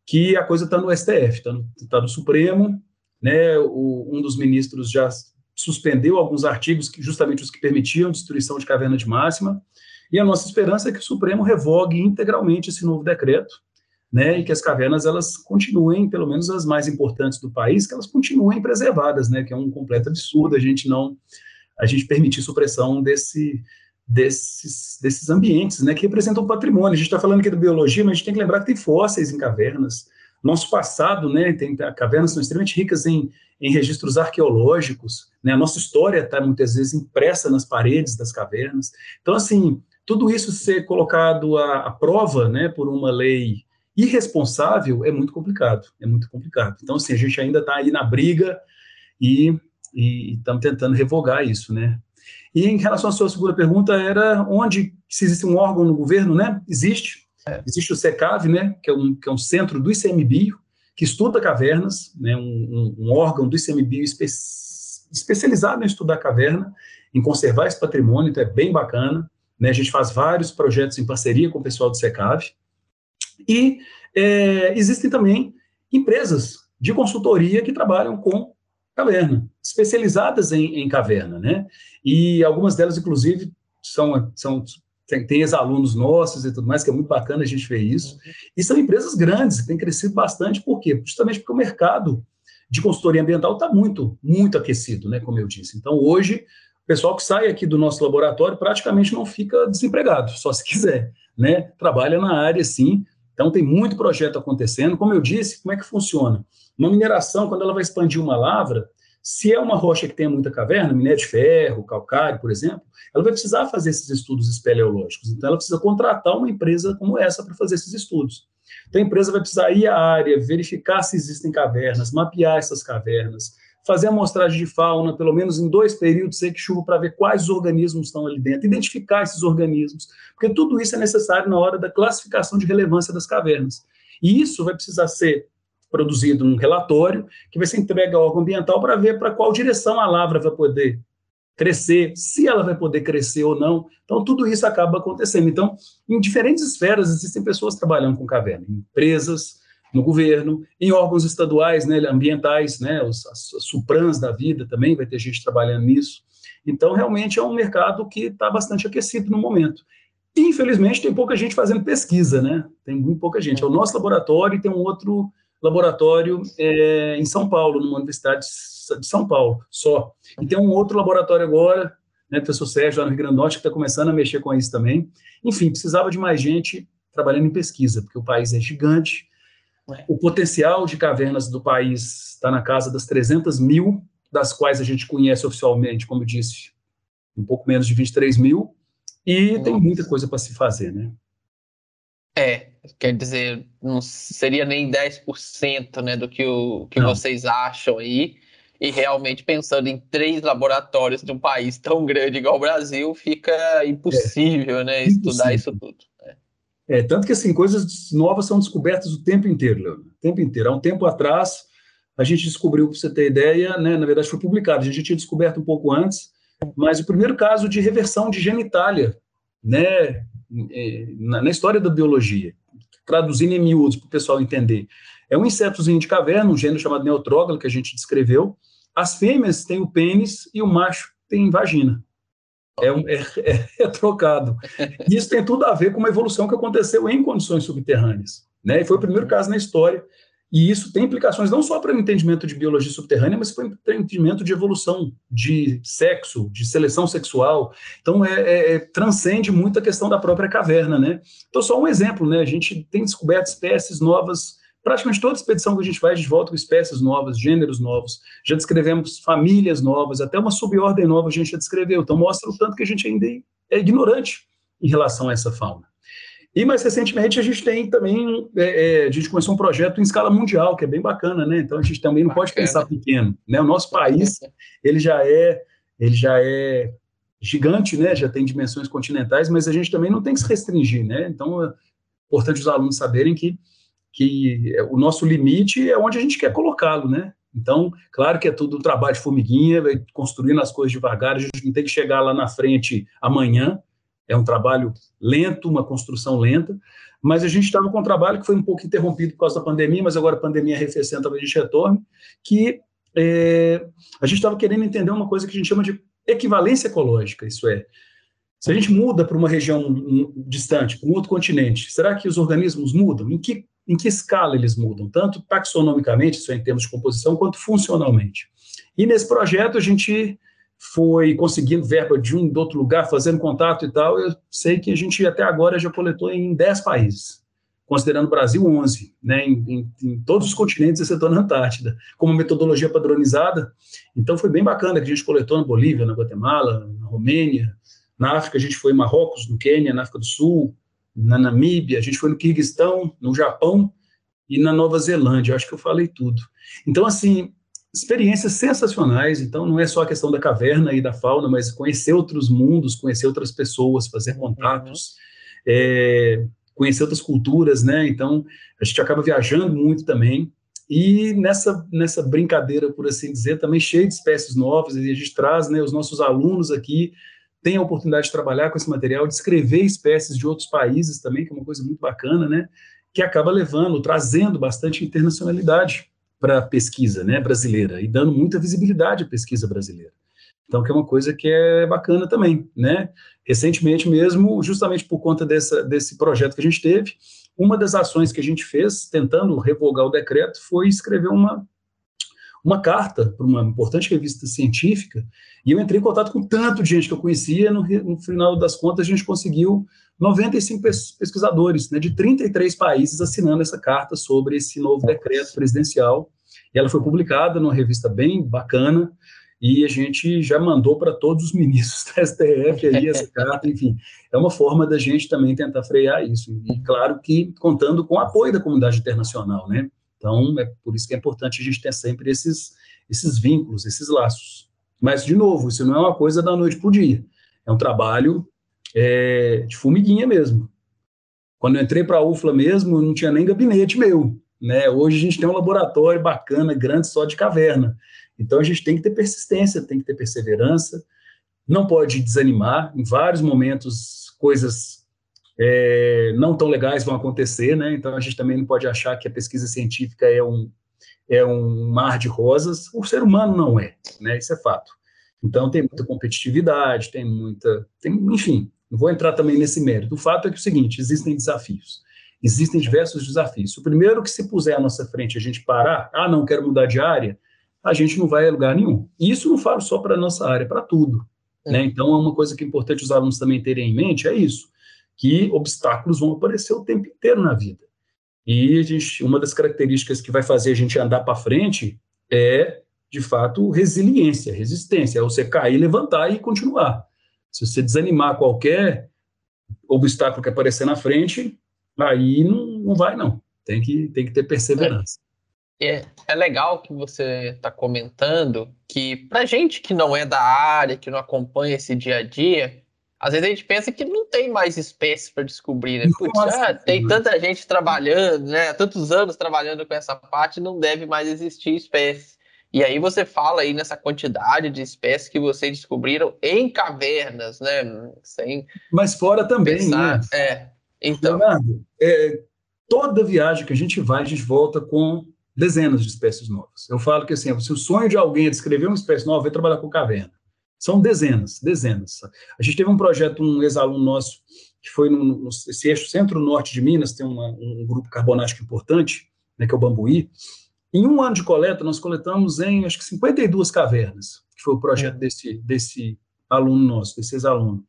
que a coisa está no STF, está no, tá no, Supremo, né, o, um dos ministros já suspendeu alguns artigos, que justamente os que permitiam destruição de caverna de máxima, e a nossa esperança é que o Supremo revogue integralmente esse novo decreto, né, e que as cavernas elas continuem, pelo menos as mais importantes do país, que elas continuem preservadas, né, que é um completo absurdo a gente não a gente permitir supressão desse desses, desses ambientes, né, que representam patrimônio. A gente está falando aqui da biologia, mas a gente tem que lembrar que tem fósseis em cavernas. Nosso passado, né, tem cavernas são extremamente ricas em, em registros arqueológicos, né, a nossa história está muitas vezes impressa nas paredes das cavernas. Então, assim, tudo isso ser colocado à, à prova, né, por uma lei irresponsável é muito complicado, é muito complicado. Então, assim, a gente ainda está aí na briga e estamos tentando revogar isso, né? E em relação à sua segunda pergunta, era onde se existe um órgão no governo, né? Existe. É. Existe o SECAV, né? Que é, um, que é um centro do ICMBio, que estuda cavernas, né? Um, um, um órgão do ICMBio espe especializado em estudar caverna, em conservar esse patrimônio, então é bem bacana. Né? A gente faz vários projetos em parceria com o pessoal do SECAV. E é, existem também empresas de consultoria que trabalham com caverna, especializadas em, em caverna, né? E algumas delas, inclusive, são, são tem, tem ex-alunos nossos e tudo mais, que é muito bacana a gente ver isso. E são empresas grandes, têm crescido bastante, por quê? Justamente porque o mercado de consultoria ambiental está muito, muito aquecido, né? Como eu disse. Então, hoje, o pessoal que sai aqui do nosso laboratório praticamente não fica desempregado, só se quiser, né? Trabalha na área, sim, então, tem muito projeto acontecendo. Como eu disse, como é que funciona? Uma mineração, quando ela vai expandir uma lavra, se é uma rocha que tem muita caverna, minério de ferro, calcário, por exemplo, ela vai precisar fazer esses estudos espeleológicos. Então, ela precisa contratar uma empresa como essa para fazer esses estudos. Então, a empresa vai precisar ir à área, verificar se existem cavernas, mapear essas cavernas, fazer amostragem de fauna, pelo menos em dois períodos seco chuva, para ver quais organismos estão ali dentro, identificar esses organismos, porque tudo isso é necessário na hora da classificação de relevância das cavernas. E isso vai precisar ser produzido num relatório que vai ser entregue ao órgão ambiental para ver para qual direção a lavra vai poder crescer, se ela vai poder crescer ou não. Então, tudo isso acaba acontecendo. Então, em diferentes esferas, existem pessoas trabalhando com caverna, empresas, no governo, em órgãos estaduais, né, ambientais, né, os, as, as suprans da vida também, vai ter gente trabalhando nisso. Então, realmente é um mercado que está bastante aquecido no momento. Infelizmente, tem pouca gente fazendo pesquisa, né? Tem muito pouca gente. É o nosso laboratório e tem um outro laboratório é, em São Paulo, numa universidade de São Paulo, só. E tem um outro laboratório agora, né, professor Sérgio, lá no Rio Grande do Norte, que está começando a mexer com isso também. Enfim, precisava de mais gente trabalhando em pesquisa, porque o país é gigante, o potencial de cavernas do país está na casa das 300 mil, das quais a gente conhece oficialmente, como eu disse, um pouco menos de 23 mil, e Nossa. tem muita coisa para se fazer, né? É, quer dizer, não seria nem 10% né, do que, o, que vocês acham aí. E realmente, pensando em três laboratórios de um país tão grande igual o Brasil, fica impossível, é, né, impossível. estudar isso tudo. É, tanto que assim, coisas novas são descobertas o tempo inteiro, Leandro, o tempo inteiro. Há um tempo atrás, a gente descobriu, para você ter ideia, né, na verdade foi publicado, a gente tinha descoberto um pouco antes, mas o primeiro caso de reversão de genitália, né, é, na, na, história da biologia, traduzindo em miúdos para o pessoal entender. É um insetozinho de caverna, um gênero chamado neutrógalo, que a gente descreveu. As fêmeas têm o pênis e o macho tem vagina. É, um, é, é, é trocado. Isso tem tudo a ver com uma evolução que aconteceu em condições subterrâneas. Né? E foi o primeiro caso na história e isso tem implicações não só para o entendimento de biologia subterrânea, mas para o entendimento de evolução, de sexo, de seleção sexual. Então, é, é, é, transcende muito a questão da própria caverna, né? Então, só um exemplo, né? A gente tem descoberto espécies novas, praticamente toda expedição que a gente vai, a gente volta com espécies novas, gêneros novos, já descrevemos famílias novas, até uma subordem nova a gente já descreveu. Então, mostra o tanto que a gente ainda é ignorante em relação a essa fauna. E mais recentemente a gente tem também, é, é, a gente começou um projeto em escala mundial, que é bem bacana, né? Então a gente também não bacana. pode pensar pequeno, né? O nosso país, ele já é, ele já é gigante, né? Já tem dimensões continentais, mas a gente também não tem que se restringir, né? Então é importante os alunos saberem que que o nosso limite é onde a gente quer colocá-lo, né? Então, claro que é tudo um trabalho de formiguinha, construindo as coisas devagar, a gente não tem que chegar lá na frente amanhã, é um trabalho lento, uma construção lenta, mas a gente estava com um trabalho que foi um pouco interrompido por causa da pandemia, mas agora a pandemia arrefecendo, talvez a gente retorne, que é, a gente estava querendo entender uma coisa que a gente chama de equivalência ecológica, isso é, se a gente muda para uma região distante, para um outro continente, será que os organismos mudam? Em que, em que escala eles mudam? Tanto taxonomicamente, isso é em termos de composição, quanto funcionalmente. E nesse projeto a gente foi conseguindo verba de um de outro lugar, fazendo contato e tal, eu sei que a gente até agora já coletou em 10 países, considerando o Brasil 11, né, em, em, em todos os continentes, exceto na Antártida, como metodologia padronizada. Então foi bem bacana que a gente coletou na Bolívia, na Guatemala, na Romênia, na África a gente foi em Marrocos, no Quênia, na África do Sul, na Namíbia, a gente foi no Quirguistão, no Japão e na Nova Zelândia, eu acho que eu falei tudo. Então, assim, experiências sensacionais. Então, não é só a questão da caverna e da fauna, mas conhecer outros mundos, conhecer outras pessoas, fazer uhum. contatos, uhum. é, conhecer outras culturas, né? Então, a gente acaba viajando muito também. E nessa, nessa brincadeira, por assim dizer, também cheio de espécies novas, e a gente traz né, os nossos alunos aqui, têm a oportunidade de trabalhar com esse material, de escrever espécies de outros países também, que é uma coisa muito bacana, né? Que acaba levando, trazendo bastante internacionalidade para a pesquisa né, brasileira e dando muita visibilidade à pesquisa brasileira. Então, que é uma coisa que é bacana também, né? Recentemente mesmo, justamente por conta dessa, desse projeto que a gente teve, uma das ações que a gente fez, tentando revogar o decreto, foi escrever uma, uma carta para uma importante revista científica, e eu entrei em contato com tanto de gente que eu conhecia, no, no final das contas a gente conseguiu 95 pesquisadores né, de 33 países assinando essa carta sobre esse novo decreto presidencial. E ela foi publicada numa revista bem bacana, e a gente já mandou para todos os ministros da STF aí essa carta, enfim, é uma forma da gente também tentar frear isso, e claro que contando com o apoio da comunidade internacional, né? Então, é por isso que é importante a gente ter sempre esses, esses vínculos, esses laços. Mas, de novo, isso não é uma coisa da noite para o dia, é um trabalho é, de formiguinha mesmo. Quando eu entrei para a UFLA mesmo, não tinha nem gabinete meu. Né? Hoje a gente tem um laboratório bacana, grande, só de caverna. Então a gente tem que ter persistência, tem que ter perseverança, não pode desanimar. Em vários momentos, coisas é, não tão legais vão acontecer, né? Então a gente também não pode achar que a pesquisa científica é um, é um mar de rosas. O ser humano não é, né? Isso é fato. Então tem muita competitividade, tem muita, tem, enfim, não vou entrar também nesse mérito. O fato é que é o seguinte: existem desafios. Existem diversos desafios. O primeiro que se puser à nossa frente a gente parar, ah, não quero mudar de área, a gente não vai a lugar nenhum. E isso não falo só para a nossa área, para tudo. É. Né? Então, é uma coisa que é importante os alunos também terem em mente, é isso, que obstáculos vão aparecer o tempo inteiro na vida. E gente, uma das características que vai fazer a gente andar para frente é, de fato, resiliência, resistência, é você cair, levantar e continuar. Se você desanimar qualquer obstáculo que aparecer na frente, aí não, não vai, não. Tem que, tem que ter perseverança. É, é legal que você está comentando que, para gente que não é da área, que não acompanha esse dia a dia, às vezes a gente pensa que não tem mais espécies para descobrir, né? Putz, ah, tem tanta gente trabalhando, né? Tantos anos trabalhando com essa parte, não deve mais existir espécies. E aí você fala aí nessa quantidade de espécies que vocês descobriram em cavernas, né? Sem Mas fora também, pensar, né? É. Então, Leonardo, é, toda viagem que a gente vai, a gente volta com dezenas de espécies novas. Eu falo que assim, se o sonho de alguém é descrever uma espécie nova, é trabalhar com caverna. São dezenas, dezenas. A gente teve um projeto, um ex-aluno nosso, que foi no, no eixo centro-norte de Minas, tem uma, um grupo carbonático importante, né, que é o Bambuí. Em um ano de coleta, nós coletamos em, acho que 52 cavernas, que foi o projeto é. desse, desse aluno nosso, desse ex-aluno.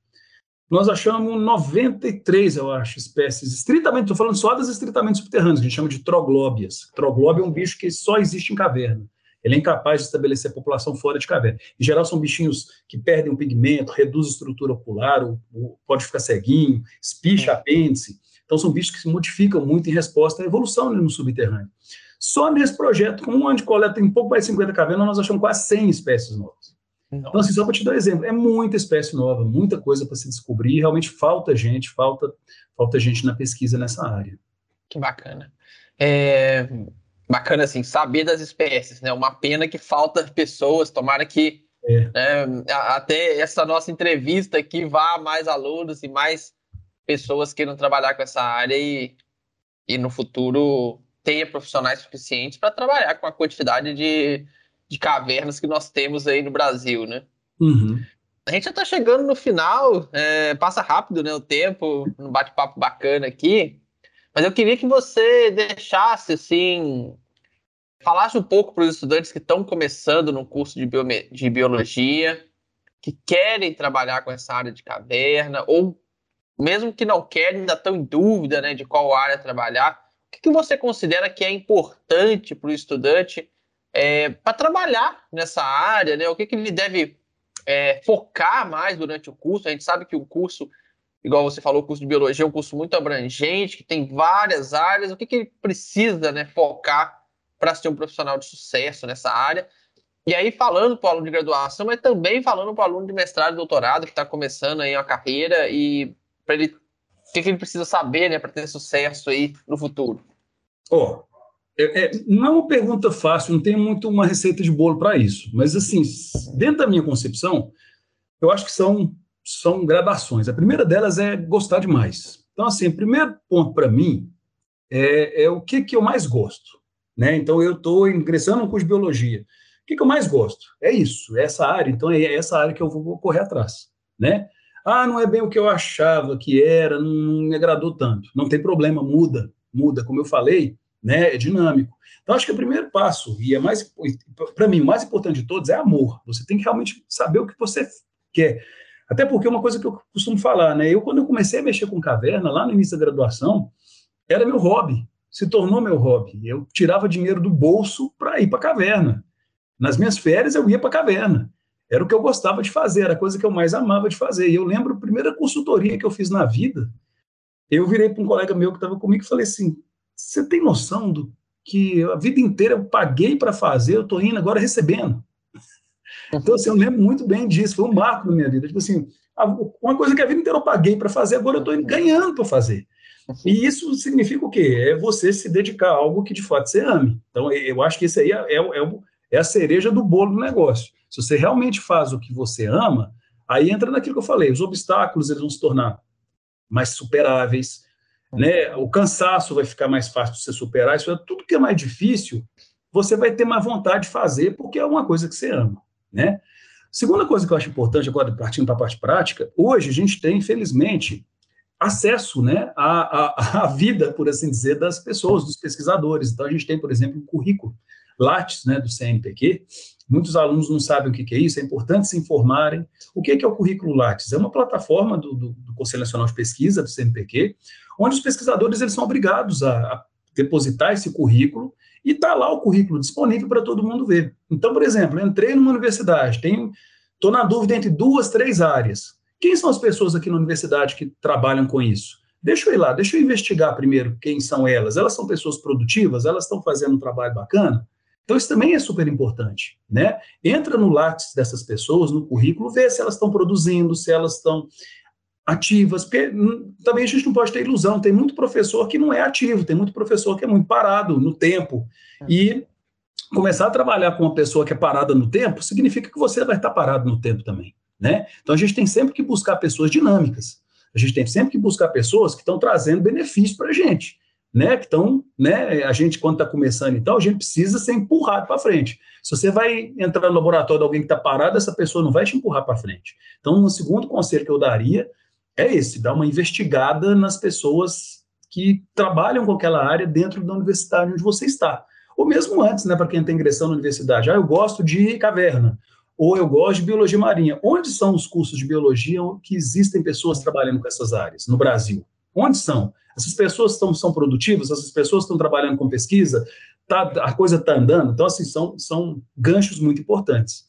Nós achamos 93, eu acho, espécies estritamente, estou falando só das estritamente subterrâneas, que a gente chama de troglóbias. Troglóbio é um bicho que só existe em caverna. Ele é incapaz de estabelecer população fora de caverna. Em geral, são bichinhos que perdem o pigmento, reduz a estrutura ocular, pode ficar ceguinho, espicha apêndice. Então, são bichos que se modificam muito em resposta à evolução no subterrâneo. Só nesse projeto, com um ano de coleta em pouco mais de 50 cavernas, nós achamos quase 100 espécies novas. Não. Então, assim, só para te dar um exemplo, é muita espécie nova, muita coisa para se descobrir, realmente falta gente, falta, falta gente na pesquisa nessa área. Que bacana. É, bacana, assim, saber das espécies, né? Uma pena que falta pessoas, tomara que é. né, até essa nossa entrevista aqui vá mais alunos e mais pessoas queiram trabalhar com essa área e, e no futuro tenha profissionais suficientes para trabalhar com a quantidade de, de cavernas que nós temos aí no Brasil, né? Uhum. A gente já está chegando no final, é, passa rápido né, o tempo, um bate-papo bacana aqui. Mas eu queria que você deixasse, assim, falasse um pouco para os estudantes que estão começando no curso de, de biologia, que querem trabalhar com essa área de caverna, ou mesmo que não querem, ainda estão em dúvida né, de qual área trabalhar. O que, que você considera que é importante para o estudante é, para trabalhar nessa área? Né? O que, que ele deve é, focar mais durante o curso? A gente sabe que o curso igual você falou, o curso de biologia é um curso muito abrangente, que tem várias áreas. O que, que ele precisa né, focar para ser um profissional de sucesso nessa área? E aí, falando para o aluno de graduação, mas também falando para o aluno de mestrado e doutorado que está começando aí a carreira e para ele o que, que, ele precisa saber né, para ter sucesso aí no futuro? Oh, é, é, não é uma pergunta fácil, não tem muito uma receita de bolo para isso. Mas, assim, dentro da minha concepção, eu acho que são são gradações. A primeira delas é gostar demais. Então, assim, o primeiro ponto para mim é, é, o que, que eu mais gosto. Né? Então, eu estou ingressando no curso de biologia. O que, que eu mais gosto? É isso, é essa área. Então, é essa área que eu vou correr atrás. Né? Ah, não é bem o que eu achava que era, não me agradou tanto. Não tem problema, muda, muda. Como eu falei, né, é dinâmico. Então, acho que o primeiro passo, e é mais, para mim, o mais importante de todos é amor. Você tem que realmente saber o que você quer. Até porque é uma coisa que eu costumo falar, né? Eu, quando eu comecei a mexer com caverna, lá no início da graduação, era meu hobby, se tornou meu hobby. Eu tirava dinheiro do bolso para ir para caverna. Nas minhas férias, eu ia para caverna. Era o que eu gostava de fazer, era a coisa que eu mais amava de fazer. E eu lembro a primeira consultoria que eu fiz na vida, eu virei para um colega meu que estava comigo e falei assim: você tem noção do que a vida inteira eu paguei para fazer, eu estou indo agora recebendo. Então, assim, eu lembro muito bem disso, foi um marco na minha vida. Tipo assim, uma coisa que a vida inteira eu paguei para fazer, agora eu estou ganhando para fazer. E isso significa o quê? É você se dedicar a algo que de fato você ame. Então, eu acho que isso aí é, é, é, é a cereja do bolo do negócio. Se você realmente faz o que você ama, aí entra naquilo que eu falei, os obstáculos eles vão se tornar mais superáveis, né? O cansaço vai ficar mais fácil de você superar, isso é tudo que é mais difícil, você vai ter mais vontade de fazer porque é uma coisa que você ama. Né? Segunda coisa que eu acho importante, agora partindo para a parte prática, hoje a gente tem, infelizmente, acesso né, à, à, à, vida, por assim dizer, das pessoas, dos pesquisadores. Então, a gente tem, por exemplo, o currículo Lattes né, do CNPq. Muitos alunos não sabem o que, é isso, é importante se informarem. O que, que é o currículo Lattes? É uma plataforma do, do, do, Conselho Nacional de Pesquisa, do CNPq, onde os pesquisadores eles são obrigados a, a depositar esse currículo e está lá o currículo disponível para todo mundo ver. Então, por exemplo, entrei numa universidade, estou na dúvida entre duas, três áreas. Quem são as pessoas aqui na universidade que trabalham com isso? Deixa eu ir lá, deixa eu investigar primeiro quem são elas. Elas são pessoas produtivas? Elas estão fazendo um trabalho bacana? Então, isso também é super importante, né? Entra no látice dessas pessoas, no currículo, vê se elas estão produzindo, se elas estão ativas, porque hum, também a gente não pode ter ilusão, tem muito professor que não é ativo, tem muito professor que é muito parado no tempo, e começar a trabalhar com uma pessoa que é parada no tempo, significa que você vai estar parado no tempo também. Né? Então a gente tem sempre que buscar pessoas dinâmicas. A gente tem sempre que buscar pessoas que estão trazendo benefício para a gente, né? Que estão, né? A gente quando está começando e tal, a gente precisa ser empurrado para frente. Se você vai entrar no laboratório de alguém que está parado, essa pessoa não vai te empurrar para frente. Então, um segundo conselho que eu daria é esse: dar uma investigada nas pessoas que trabalham com aquela área dentro da universidade onde você está. Ou mesmo antes, né, para quem está ingressando na universidade. Ah, eu gosto de caverna ou eu gosto de biologia marinha. Onde são os cursos de biologia que existem pessoas trabalhando com essas áreas no Brasil? Onde são? Essas pessoas estão, são produtivas? Essas pessoas estão trabalhando com pesquisa? Tá, a coisa está andando? Então, assim, são, são ganchos muito importantes.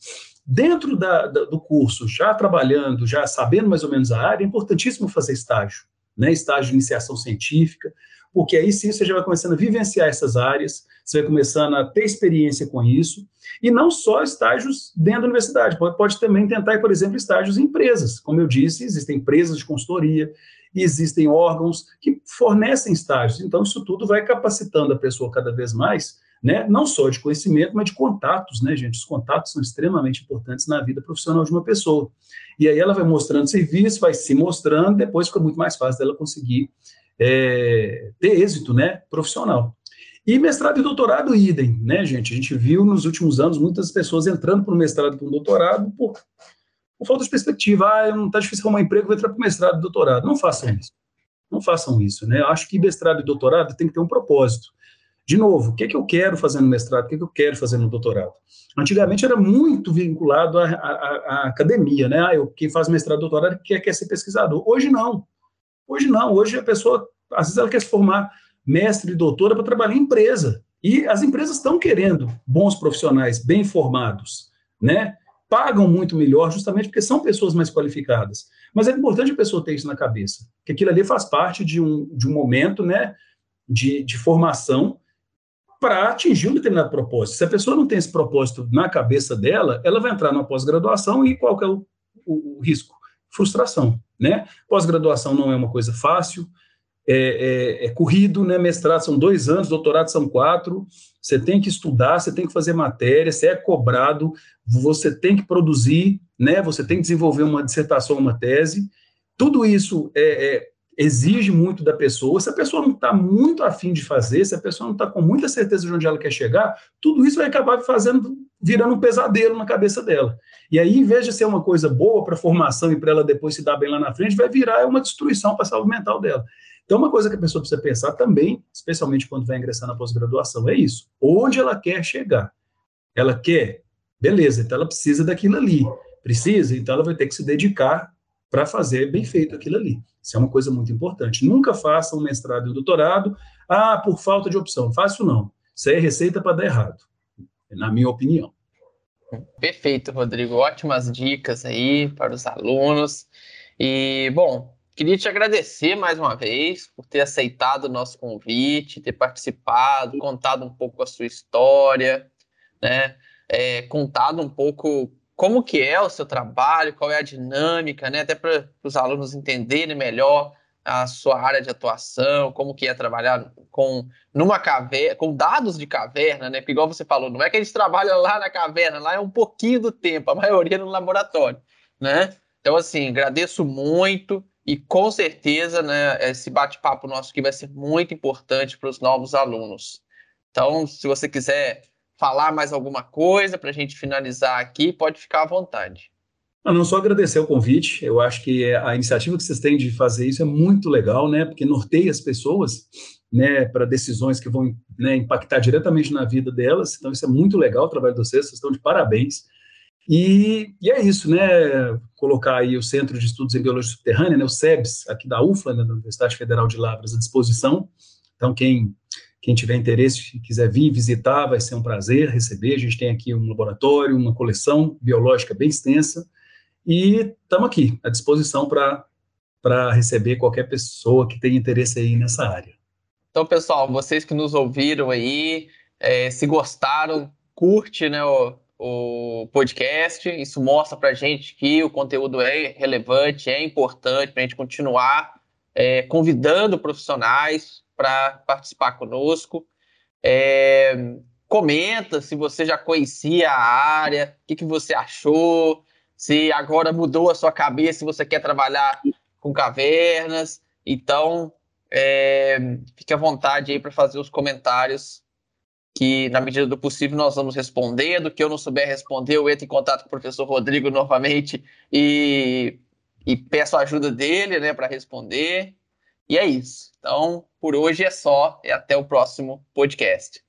Dentro da, da, do curso, já trabalhando, já sabendo mais ou menos a área, é importantíssimo fazer estágio, né? estágio de iniciação científica, porque aí sim você já vai começando a vivenciar essas áreas, você vai começando a ter experiência com isso, e não só estágios dentro da universidade, pode, pode também tentar, por exemplo, estágios em empresas. Como eu disse, existem empresas de consultoria, existem órgãos que fornecem estágios. Então, isso tudo vai capacitando a pessoa cada vez mais, né? não só de conhecimento, mas de contatos, né, gente? Os contatos são extremamente importantes na vida profissional de uma pessoa. E aí ela vai mostrando serviço, vai se mostrando, depois fica muito mais fácil dela conseguir é, ter êxito né, profissional. E mestrado e doutorado, idem, né, gente? A gente viu nos últimos anos muitas pessoas entrando para o mestrado e para o doutorado por, por, falta de perspectiva. Ah, não está difícil arrumar emprego, vou entrar para o mestrado e doutorado. Não façam isso. Não façam isso, né? Eu acho que mestrado e doutorado tem que ter um propósito. De novo, o que, é que eu quero fazer no mestrado, o que, é que eu quero fazer no doutorado? Antigamente era muito vinculado à, à, à academia, né? Ah, eu, quem faz mestrado doutorado quer, quer ser pesquisador. Hoje não. Hoje não. Hoje a pessoa, às vezes, ela quer se formar mestre e doutora para trabalhar em empresa. E as empresas estão querendo bons profissionais, bem formados, né? Pagam muito melhor justamente porque são pessoas mais qualificadas. Mas é importante a pessoa ter isso na cabeça, que aquilo ali faz parte de um, de um momento, né, de, de formação para atingir um determinado propósito. Se a pessoa não tem esse propósito na cabeça dela, ela vai entrar numa pós-graduação e qual que é o, o, o risco? Frustração, né? Pós-graduação não é uma coisa fácil, é, é, é, corrido, né? Mestrado são dois anos, doutorado são quatro. Você tem que estudar, você tem que fazer matéria, você é cobrado, você tem que produzir, né? Você tem que desenvolver uma dissertação, uma tese. Tudo isso é, é exige muito da pessoa. Se a pessoa não está muito afim de fazer, se a pessoa não está com muita certeza de onde ela quer chegar, tudo isso vai acabar fazendo, virando um pesadelo na cabeça dela. E aí, em vez de ser uma coisa boa para a formação e para ela depois se dar bem lá na frente, vai virar uma destruição para a saúde mental dela. Então, uma coisa que a pessoa precisa pensar também, especialmente quando vai ingressar na pós-graduação, é isso. Onde ela quer chegar? Ela quer? Beleza, então ela precisa daquilo ali. Precisa? Então ela vai ter que se dedicar para fazer bem feito aquilo ali. Isso é uma coisa muito importante. Nunca faça um mestrado e um doutorado, ah, por falta de opção. Fácil não. Isso aí é receita para dar errado, na minha opinião. Perfeito, Rodrigo. Ótimas dicas aí para os alunos. E, bom, Queria te agradecer mais uma vez por ter aceitado o nosso convite, ter participado, contado um pouco a sua história, né? É, contado um pouco como que é o seu trabalho, qual é a dinâmica, né? Até para os alunos entenderem melhor a sua área de atuação, como que é trabalhar com numa caverna, com dados de caverna, né? Porque igual você falou, não é que a gente trabalha lá na caverna, lá é um pouquinho do tempo, a maioria no laboratório, né? Então assim, agradeço muito. E com certeza, né, esse bate-papo nosso aqui vai ser muito importante para os novos alunos. Então, se você quiser falar mais alguma coisa para a gente finalizar aqui, pode ficar à vontade. Não, não só agradecer o convite. Eu acho que a iniciativa que vocês têm de fazer isso é muito legal, né? Porque norteia as pessoas, né, para decisões que vão né, impactar diretamente na vida delas. Então isso é muito legal o trabalho de vocês. Vocês estão de parabéns. E, e, é isso, né? Colocar aí o Centro de Estudos em Biologia Subterrânea, né, o SEBS, aqui da UFLA, né, da Universidade Federal de Lavras, à disposição. Então, quem, quem tiver interesse quiser vir visitar, vai ser um prazer receber. A gente tem aqui um laboratório, uma coleção biológica bem extensa, e estamos aqui à disposição para receber qualquer pessoa que tenha interesse aí nessa área. Então, pessoal, vocês que nos ouviram aí, é, se gostaram, curte né, o, o podcast. Isso mostra para gente que o conteúdo é relevante, é importante para a gente continuar é, convidando profissionais para participar conosco. É, comenta se você já conhecia a área, o que, que você achou, se agora mudou a sua cabeça, se você quer trabalhar com cavernas. Então, é, fique à vontade aí para fazer os comentários que, na medida do possível, nós vamos responder. Do que eu não souber responder, eu entro em contato com o professor Rodrigo novamente e, e peço a ajuda dele né, para responder. E é isso. Então, por hoje é só e até o próximo podcast.